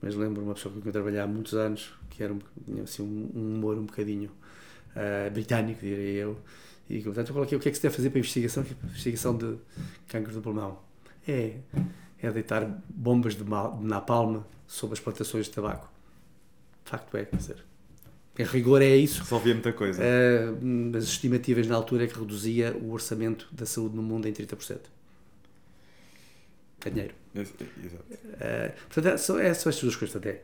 mas lembro uma pessoa com quem eu trabalhei há muitos anos, que era um, assim, um, um humor um bocadinho uh, britânico, diria eu, e portanto eu coloquei o que é que se deve fazer para a investigação, a investigação de câncer do pulmão. É, é deitar bombas de, mal, de napalm sobre as plantações de tabaco. De facto é, quer dizer, em rigor é isso. Resolvia muita coisa. Uh, as estimativas na altura é que reduzia o orçamento da saúde no mundo em 30%. É dinheiro. Exato. Uh, portanto, é, são, é, são estas duas coisas. Até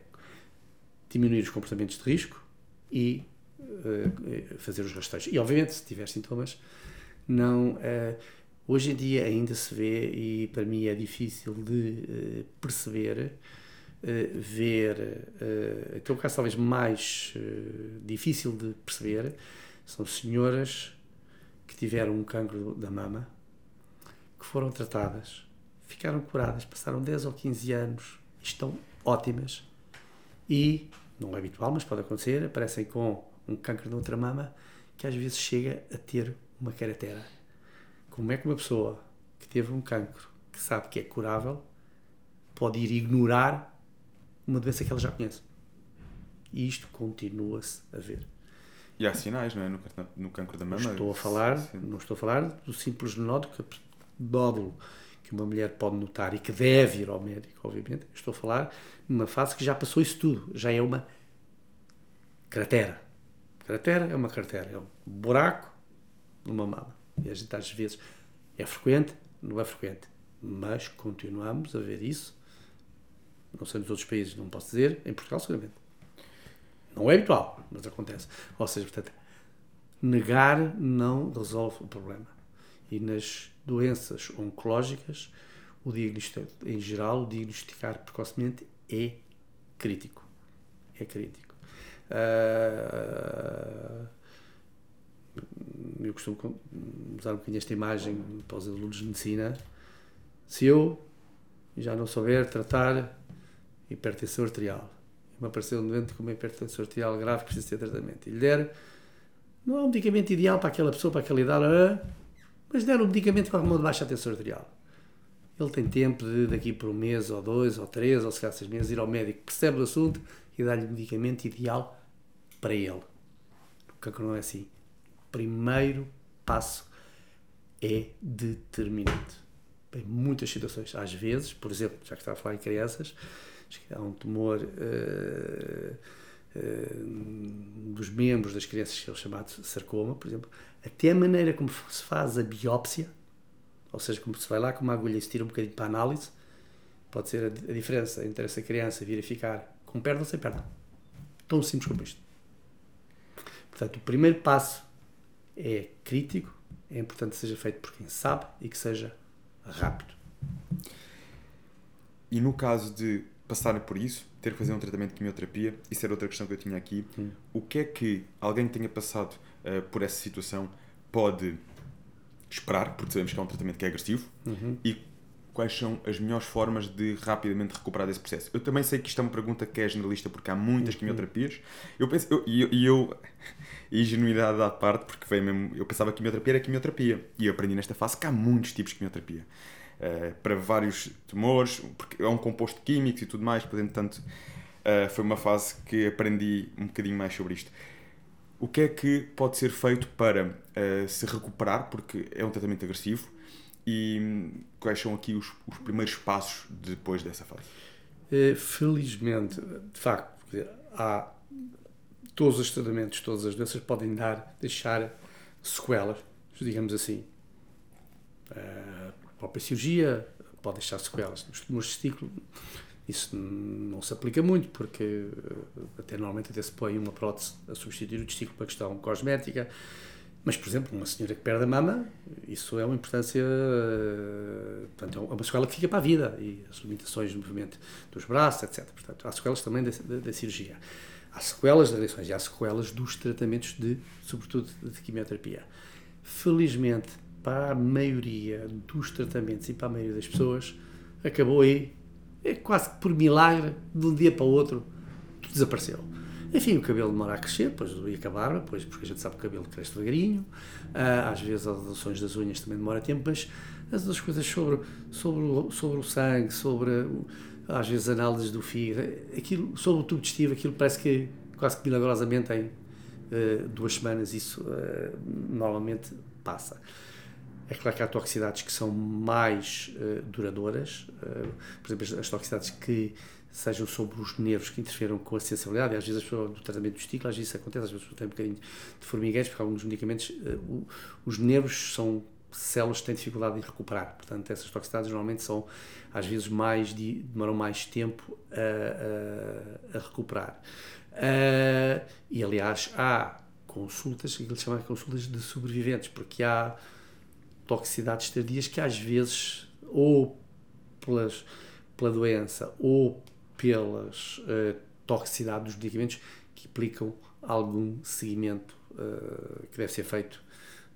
diminuir os comportamentos de risco e uh, fazer os rastreios. E, obviamente, se tiver sintomas, não. Uh, hoje em dia ainda se vê, e para mim é difícil de perceber, ver. aquele caso talvez mais difícil de perceber são senhoras que tiveram um cancro da mama que foram tratadas ficaram curadas, passaram 10 ou 15 anos, estão ótimas e, não é habitual, mas pode acontecer, aparecem com um câncer de outra mama que às vezes chega a ter uma caratera. Como é que uma pessoa que teve um cancro, que sabe que é curável, pode ir ignorar uma doença que ela já conhece? E isto continua-se a ver. E há sinais, não é? No, no cancro da mama. Estou a falar, sim. não estou a falar do simples nódulo, nódulo que uma mulher pode notar e que deve ir ao médico, obviamente. Estou a falar numa fase que já passou isso tudo, já é uma cratera. Cratera é uma cratera, é um buraco numa mama. E a gente às vezes é frequente, não é frequente, mas continuamos a ver isso. Não sei nos outros países, não posso dizer, em Portugal seguramente. Não é habitual, mas acontece. Ou seja, portanto, negar não resolve o problema. E nas doenças oncológicas, o diagnóstico, em geral, o diagnosticar precocemente é crítico. É crítico. Uh, eu costumo usar um bocadinho esta imagem para os alunos de medicina. Se eu já não souber tratar hipertensão arterial, me aparecer um doente com uma hipertensão arterial grave que precisa ter tratamento, e lhe der, não é um medicamento ideal para aquela pessoa, para aquela idade, mas deram um medicamento para uma de baixa tensão arterial. Ele tem tempo de, daqui por um mês, ou dois, ou três, ou se calhar seis meses, ir ao médico, percebe o assunto e dá-lhe o medicamento ideal para ele. O cancro não é assim. O primeiro passo é determinante. Em muitas situações, às vezes, por exemplo, já que está a falar em crianças, há um tumor uh, dos membros das crianças, que é o chamado sarcoma, por exemplo, até a maneira como se faz a biópsia, ou seja, como se vai lá com uma agulha e se tira um bocadinho para a análise, pode ser a, a diferença entre essa criança vir a ficar com perna ou sem perna. Tão simples como isto. Portanto, o primeiro passo é crítico, é importante que seja feito por quem sabe e que seja rápido. E no caso de passarem por isso, ter que fazer um tratamento de quimioterapia, isso era outra questão que eu tinha aqui. Hum. O que é que alguém que tenha passado uh, por essa situação pode esperar, porque sabemos que é um tratamento que é agressivo, uhum. e quais são as melhores formas de rapidamente recuperar desse processo? Eu também sei que isto é uma pergunta que é generalista, porque há muitas uhum. quimioterapias. Eu penso, e eu, eu, eu, ingenuidade à parte, porque veio mesmo, eu pensava que quimioterapia era quimioterapia, e eu aprendi nesta fase que há muitos tipos de quimioterapia. Uh, para vários tumores, porque é um composto químico e tudo mais, portanto, uh, foi uma fase que aprendi um bocadinho mais sobre isto. O que é que pode ser feito para uh, se recuperar, porque é um tratamento agressivo, e quais são aqui os, os primeiros passos depois dessa fase? felizmente, de facto, há todos os tratamentos, todas as doenças podem dar, deixar sequelas, digamos assim. Uh, própria cirurgia pode deixar sequelas. De testículo isso não se aplica muito, porque eh, até normalmente até se põe uma prótese a substituir o testículo para questão cosmética. Mas, por exemplo, uma senhora que perde a mama, isso é uma importância, eh, portanto, é uma sequela que fica para a vida, e as limitações de movimento dos braços, etc. Portanto, há sequelas também da, da, da cirurgia. Há sequelas das eleições e há sequelas dos tratamentos de, sobretudo, de quimioterapia. Felizmente, para a maioria dos tratamentos e para a maioria das pessoas, acabou aí, é quase que por milagre, de um dia para o outro, desapareceu. Enfim, o cabelo demora a crescer, depois e acabar, depois, porque a gente sabe que o cabelo cresce devagarinho, ah, às vezes as reduções das unhas também demora tempo, mas as outras coisas sobre, sobre, sobre o sangue, sobre às vezes análises do fígado, aquilo, sobre o tubo digestivo, aquilo parece que quase que milagrosamente em uh, duas semanas isso uh, normalmente passa. É claro que há toxicidades que são mais uh, duradouras, por exemplo, as toxicidades que sejam sobre os nervos que interferam com a sensibilidade, às vezes as pessoas do tratamento do estímulo, às vezes isso acontece, às vezes têm um bocadinho de formigueiros, porque alguns medicamentos, os nervos são células que têm dificuldade em recuperar. Portanto, essas toxicidades normalmente são, às vezes, mais de, demoram mais tempo a, a, a recuperar. Uh, e, aliás, há consultas, aquilo que se chama consultas de sobreviventes, porque há toxicidades tardias que, às vezes, ou pelas, pela doença ou pelas uh, toxicidades dos medicamentos que implicam algum seguimento uh, que deve ser feito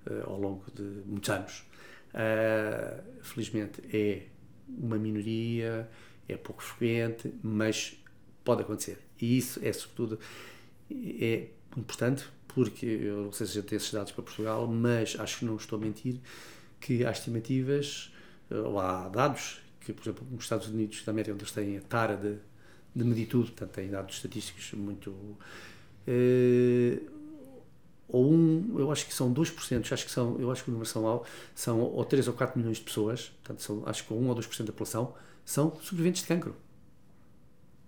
uh, ao longo de muitos anos. Uh, felizmente é uma minoria, é pouco frequente, mas pode acontecer. E isso é, sobretudo, é importante porque, eu não sei se já tem esses dados para Portugal, mas acho que não estou a mentir, que há estimativas, ou há dados, que, por exemplo, nos Estados Unidos da América, onde eles têm a tara de, de medir tudo, portanto, têm dados estatísticos muito. Uh, ou um, eu acho que são 2%, acho que são, eu acho que o número são, são ou 3 ou 4 milhões de pessoas, portanto, são, acho que 1 ou 2% da população são sobreviventes de cancro.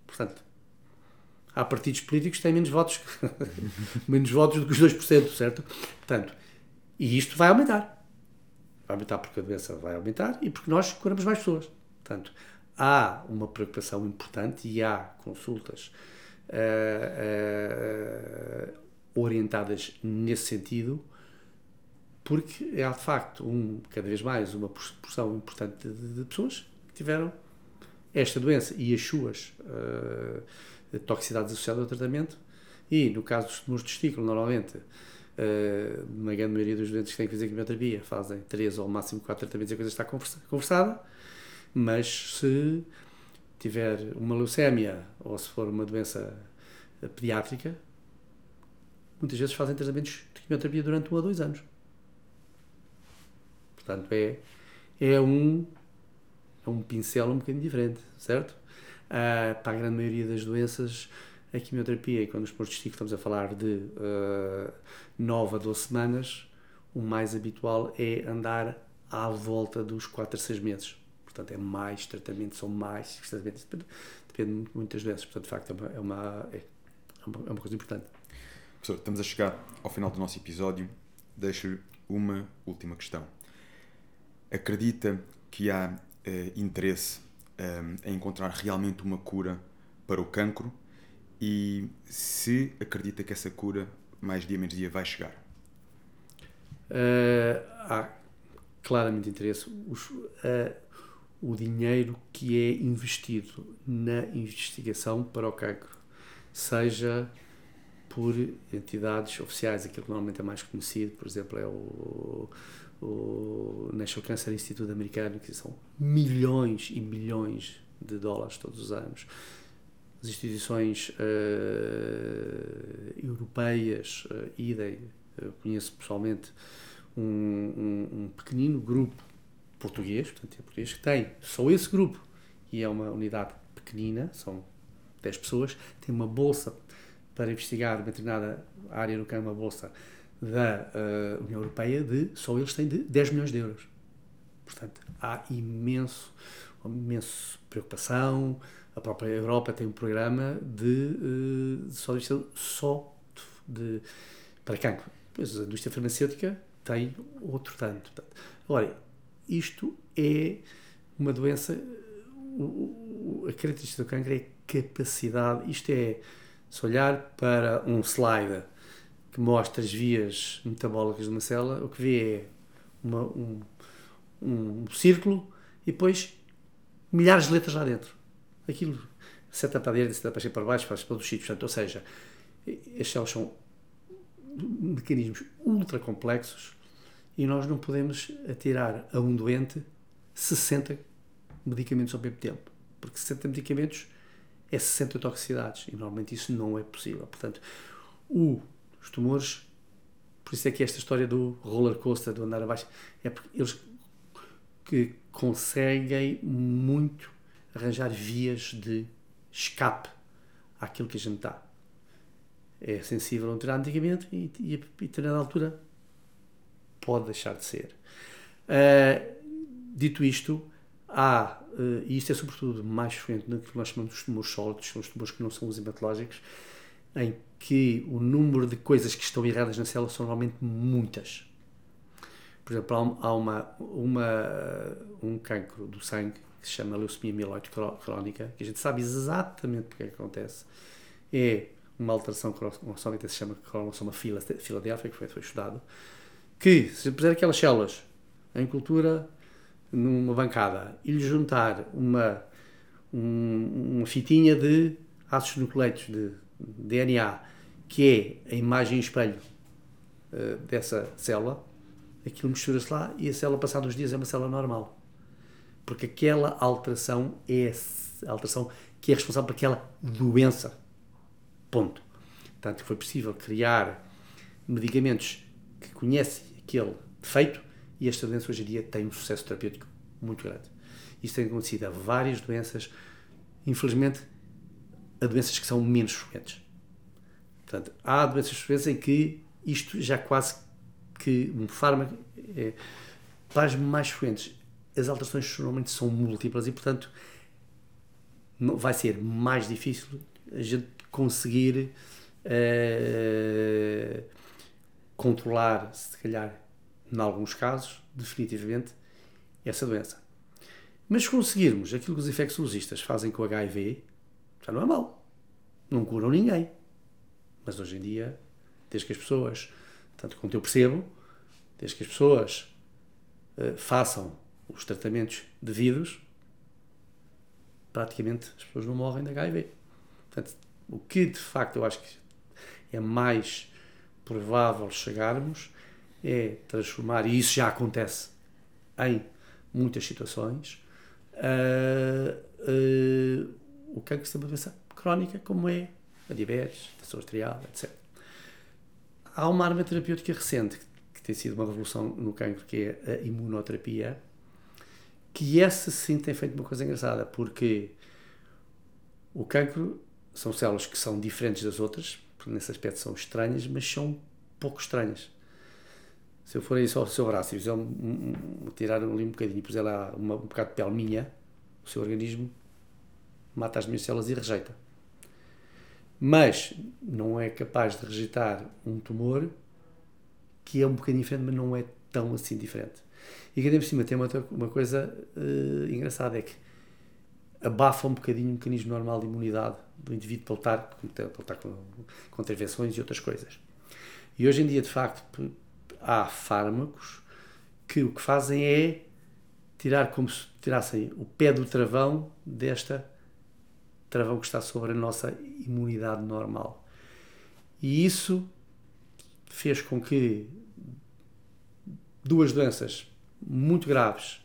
Portanto, há partidos políticos que têm menos votos, menos votos do que os 2%, certo? Portanto, e isto vai aumentar. Vai aumentar porque a doença vai aumentar e porque nós curamos mais pessoas. Portanto, há uma preocupação importante e há consultas uh, uh, orientadas nesse sentido, porque há de facto um, cada vez mais uma proporção importante de, de pessoas que tiveram esta doença e as suas uh, toxicidades associadas ao tratamento. E no caso dos tumores de testículo, normalmente, uh, na grande maioria dos doentes que têm que fazer quimioterapia, fazem 3 ou máximo 4 tratamentos e a coisa está conversada. Mas se tiver uma leucémia ou se for uma doença pediátrica, muitas vezes fazem tratamentos de quimioterapia durante um ou dois anos. Portanto, é, é, um, é um pincel um bocadinho diferente, certo? Uh, para a grande maioria das doenças, a quimioterapia, e quando os postos de estamos a falar de uh, 9 a 12 semanas, o mais habitual é andar à volta dos 4 a 6 meses. Portanto, é mais tratamento, são mais tratamentos, depende, depende muitas vezes. Portanto, de facto, é uma, é uma, é uma coisa importante. Professor, estamos a chegar ao final do nosso episódio. Deixo-lhe uma última questão. Acredita que há eh, interesse eh, em encontrar realmente uma cura para o cancro e se acredita que essa cura, mais dia menos dia, vai chegar? Uh, há claramente interesse. Os, uh, o dinheiro que é investido na investigação para o cancro, seja por entidades oficiais, aquilo que normalmente é mais conhecido, por exemplo, é o, o National Cancer Institute americano, que são milhões e milhões de dólares todos os anos. As instituições uh, europeias, uh, idem, eu conheço pessoalmente um, um, um pequenino grupo português, portanto, é português, que tem só esse grupo, e é uma unidade pequenina, são 10 pessoas, tem uma bolsa para investigar uma determinada área no campo, uma bolsa da uh, União Europeia, de, só eles têm de 10 milhões de euros. Portanto, há imenso, imenso preocupação. A própria Europa tem um programa de, uh, de só, só de, para cancro. Pois a indústria farmacêutica tem outro tanto. Portanto, agora, isto é uma doença. O, o, a característica do cancro é capacidade. Isto é, se olhar para um slide que mostra as vias metabólicas de uma célula, o que vê é uma, um, um círculo e depois milhares de letras lá dentro. Aquilo seta para a direita, seta para para baixo, para os sítios. Portanto, ou seja, as células são mecanismos ultra complexos e nós não podemos atirar a um doente 60 medicamentos ao mesmo tempo, porque 60 medicamentos é 60 toxicidades e normalmente isso não é possível. Portanto, o, os tumores, por isso é que esta história do roller coaster, do andar abaixo, é porque eles que conseguem muito arranjar vias de escape àquilo que a gente está. É sensível a um medicamento e, e, e determinada altura pode deixar de ser. Uh, dito isto, há, uh, e isto é sobretudo mais frequente no que nós chamamos de tumores sólidos, são os tumores que não são os hematológicos, em que o número de coisas que estão erradas na célula são normalmente muitas. Por exemplo, há uma, uma, um cancro do sangue que se chama leucemia mieloide crónica, que a gente sabe exatamente porque é que acontece. É uma alteração cromossómica que se chama cromossoma filadélfica, que foi, foi estudado, que se puser aquelas células em cultura numa bancada e lhe juntar uma, um, uma fitinha de ácidos nucleicos de DNA, que é a imagem espelho uh, dessa célula, aquilo mistura-se lá e a célula, passados uns dias, é uma célula normal. Porque aquela alteração é a alteração que é responsável por aquela doença. Ponto. Portanto, foi possível criar medicamentos que conhecem aquele defeito e esta doença hoje em dia tem um sucesso terapêutico muito grande. Isso tem acontecido a várias doenças, infelizmente, a doenças que são menos frequentes. Portanto, há doenças frequentes em que isto já quase que um fármaco é, para as mais frequentes. As alterações normalmente são múltiplas e, portanto, vai ser mais difícil a gente conseguir uh, controlar, se calhar, em alguns casos, definitivamente, essa doença. Mas se conseguirmos aquilo que os infecciologistas fazem com o HIV, já não é mal. Não curam ninguém. Mas hoje em dia, desde que as pessoas, tanto quanto eu percebo, desde que as pessoas uh, façam os tratamentos devidos, praticamente as pessoas não morrem de HIV. Portanto, o que de facto eu acho que é mais provável chegarmos é transformar, e isso já acontece em muitas situações, uh, uh, o cancro de uma doença crónica, como é a diabetes, a tensão arterial, etc. Há uma arma terapêutica recente que tem sido uma revolução no cancro, que é a imunoterapia, que essa sim tem feito uma coisa engraçada, porque o cancro são células que são diferentes das outras, nesse aspecto são estranhas, mas são pouco estranhas. Se eu for aí só o seu braço e fizer um, um, um, tirar ali um bocadinho e puser lá uma, um bocado de pele minha, o seu organismo mata as minhas células e rejeita. Mas não é capaz de rejeitar um tumor que é um bocadinho diferente, mas não é tão assim diferente. E que por cima tem uma, uma coisa uh, engraçada, é que abafa um bocadinho o mecanismo normal de imunidade do indivíduo para lutar, para lutar com, com intervenções e outras coisas. E hoje em dia, de facto, há fármacos que o que fazem é tirar como se tirassem o pé do travão desta travão que está sobre a nossa imunidade normal. E isso fez com que duas doenças muito graves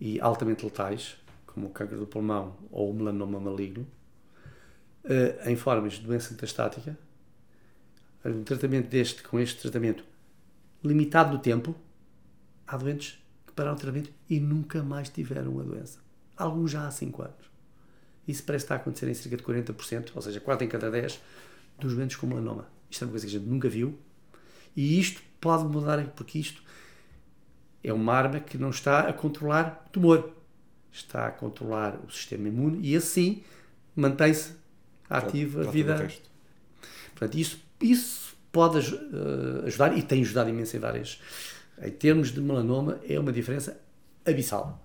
e altamente letais, como o câncer do pulmão ou o melanoma maligno, eh, em formas de doença metastática, um tratamento deste, com este tratamento limitado no tempo, há doentes que pararam o tratamento e nunca mais tiveram a doença. Alguns já há 5 anos. Isso parece estar a acontecer em cerca de 40%, ou seja, 4 em cada 10 dos doentes com melanoma. Isto é uma coisa que a gente nunca viu. E isto pode mudar, porque isto é uma arma que não está a controlar o tumor, está a controlar o sistema imune e assim mantém-se ativa a vida. Portanto, isso, isso pode uh, ajudar e tem ajudado imenso em várias. Em termos de melanoma, é uma diferença abissal.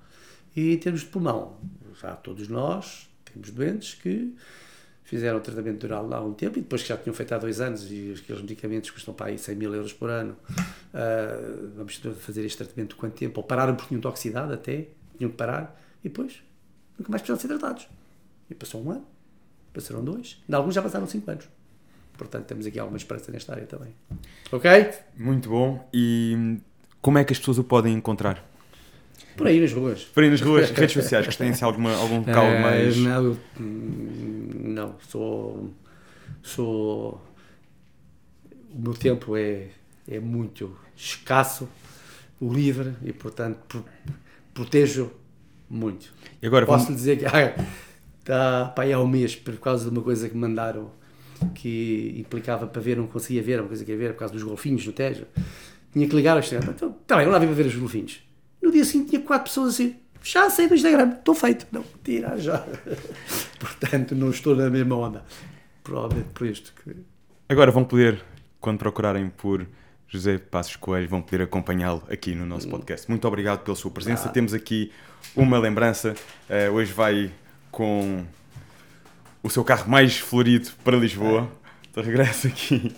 E em termos de pulmão, já todos nós temos doentes que fizeram o tratamento dural há um tempo e depois que já tinham feito há dois anos e aqueles medicamentos custam para aí 100 mil euros por ano, uh, vamos fazer este tratamento quanto tempo? Ou pararam porque tinham toxicidade até, tinham que parar, e depois nunca mais precisaram ser tratados. E passou um ano, passaram dois, ainda alguns já passaram cinco anos. Portanto, temos aqui alguma esperança nesta área também. Ok? Muito bom. E como é que as pessoas o podem encontrar? Por aí nas ruas. Por aí nas ruas, redes sociais, que têm alguma, algum local uh, mais. Não, não, sou. Sou. O meu tempo é, é muito escasso, livre e, portanto, protejo muito. E agora Posso vamos... dizer que ah, para aí há um mês, por causa de uma coisa que me mandaram que implicava para ver, não conseguia ver, uma coisa que ia ver por causa dos golfinhos no Tejo. Tinha que ligar ao Instagram. Então, está bem, vamos lá ver para ver os golfinhos. No dia seguinte tinha quatro pessoas assim. Já sei do Instagram, estou feito. Não, tirar já. Portanto, não estou na mesma onda. Provavelmente por isto que. Agora vão poder, quando procurarem por José Passos Coelho, vão poder acompanhá-lo aqui no nosso podcast. Muito obrigado pela sua presença. Ah. Temos aqui uma lembrança. Uh, hoje vai com o seu carro mais florido para Lisboa. É. De regresso aqui.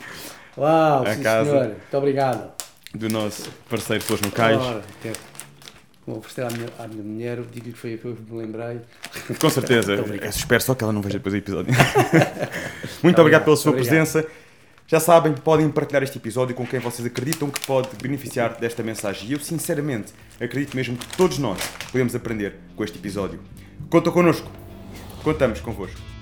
Uau, a sim, casa senhor. Muito obrigado. Do nosso parceiro Flores no Cais. Ora, Vou oferecer à minha, à minha mulher, digo-lhe que foi a que eu me lembrei. Com certeza. espero só que ela não veja depois o episódio. Muito obrigado, pela sua presença. Já sabem, podem partilhar este episódio com quem vocês acreditam que pode beneficiar desta mensagem. E eu, sinceramente, acredito mesmo que todos nós podemos aprender com este episódio. Conta connosco. Contamos convosco.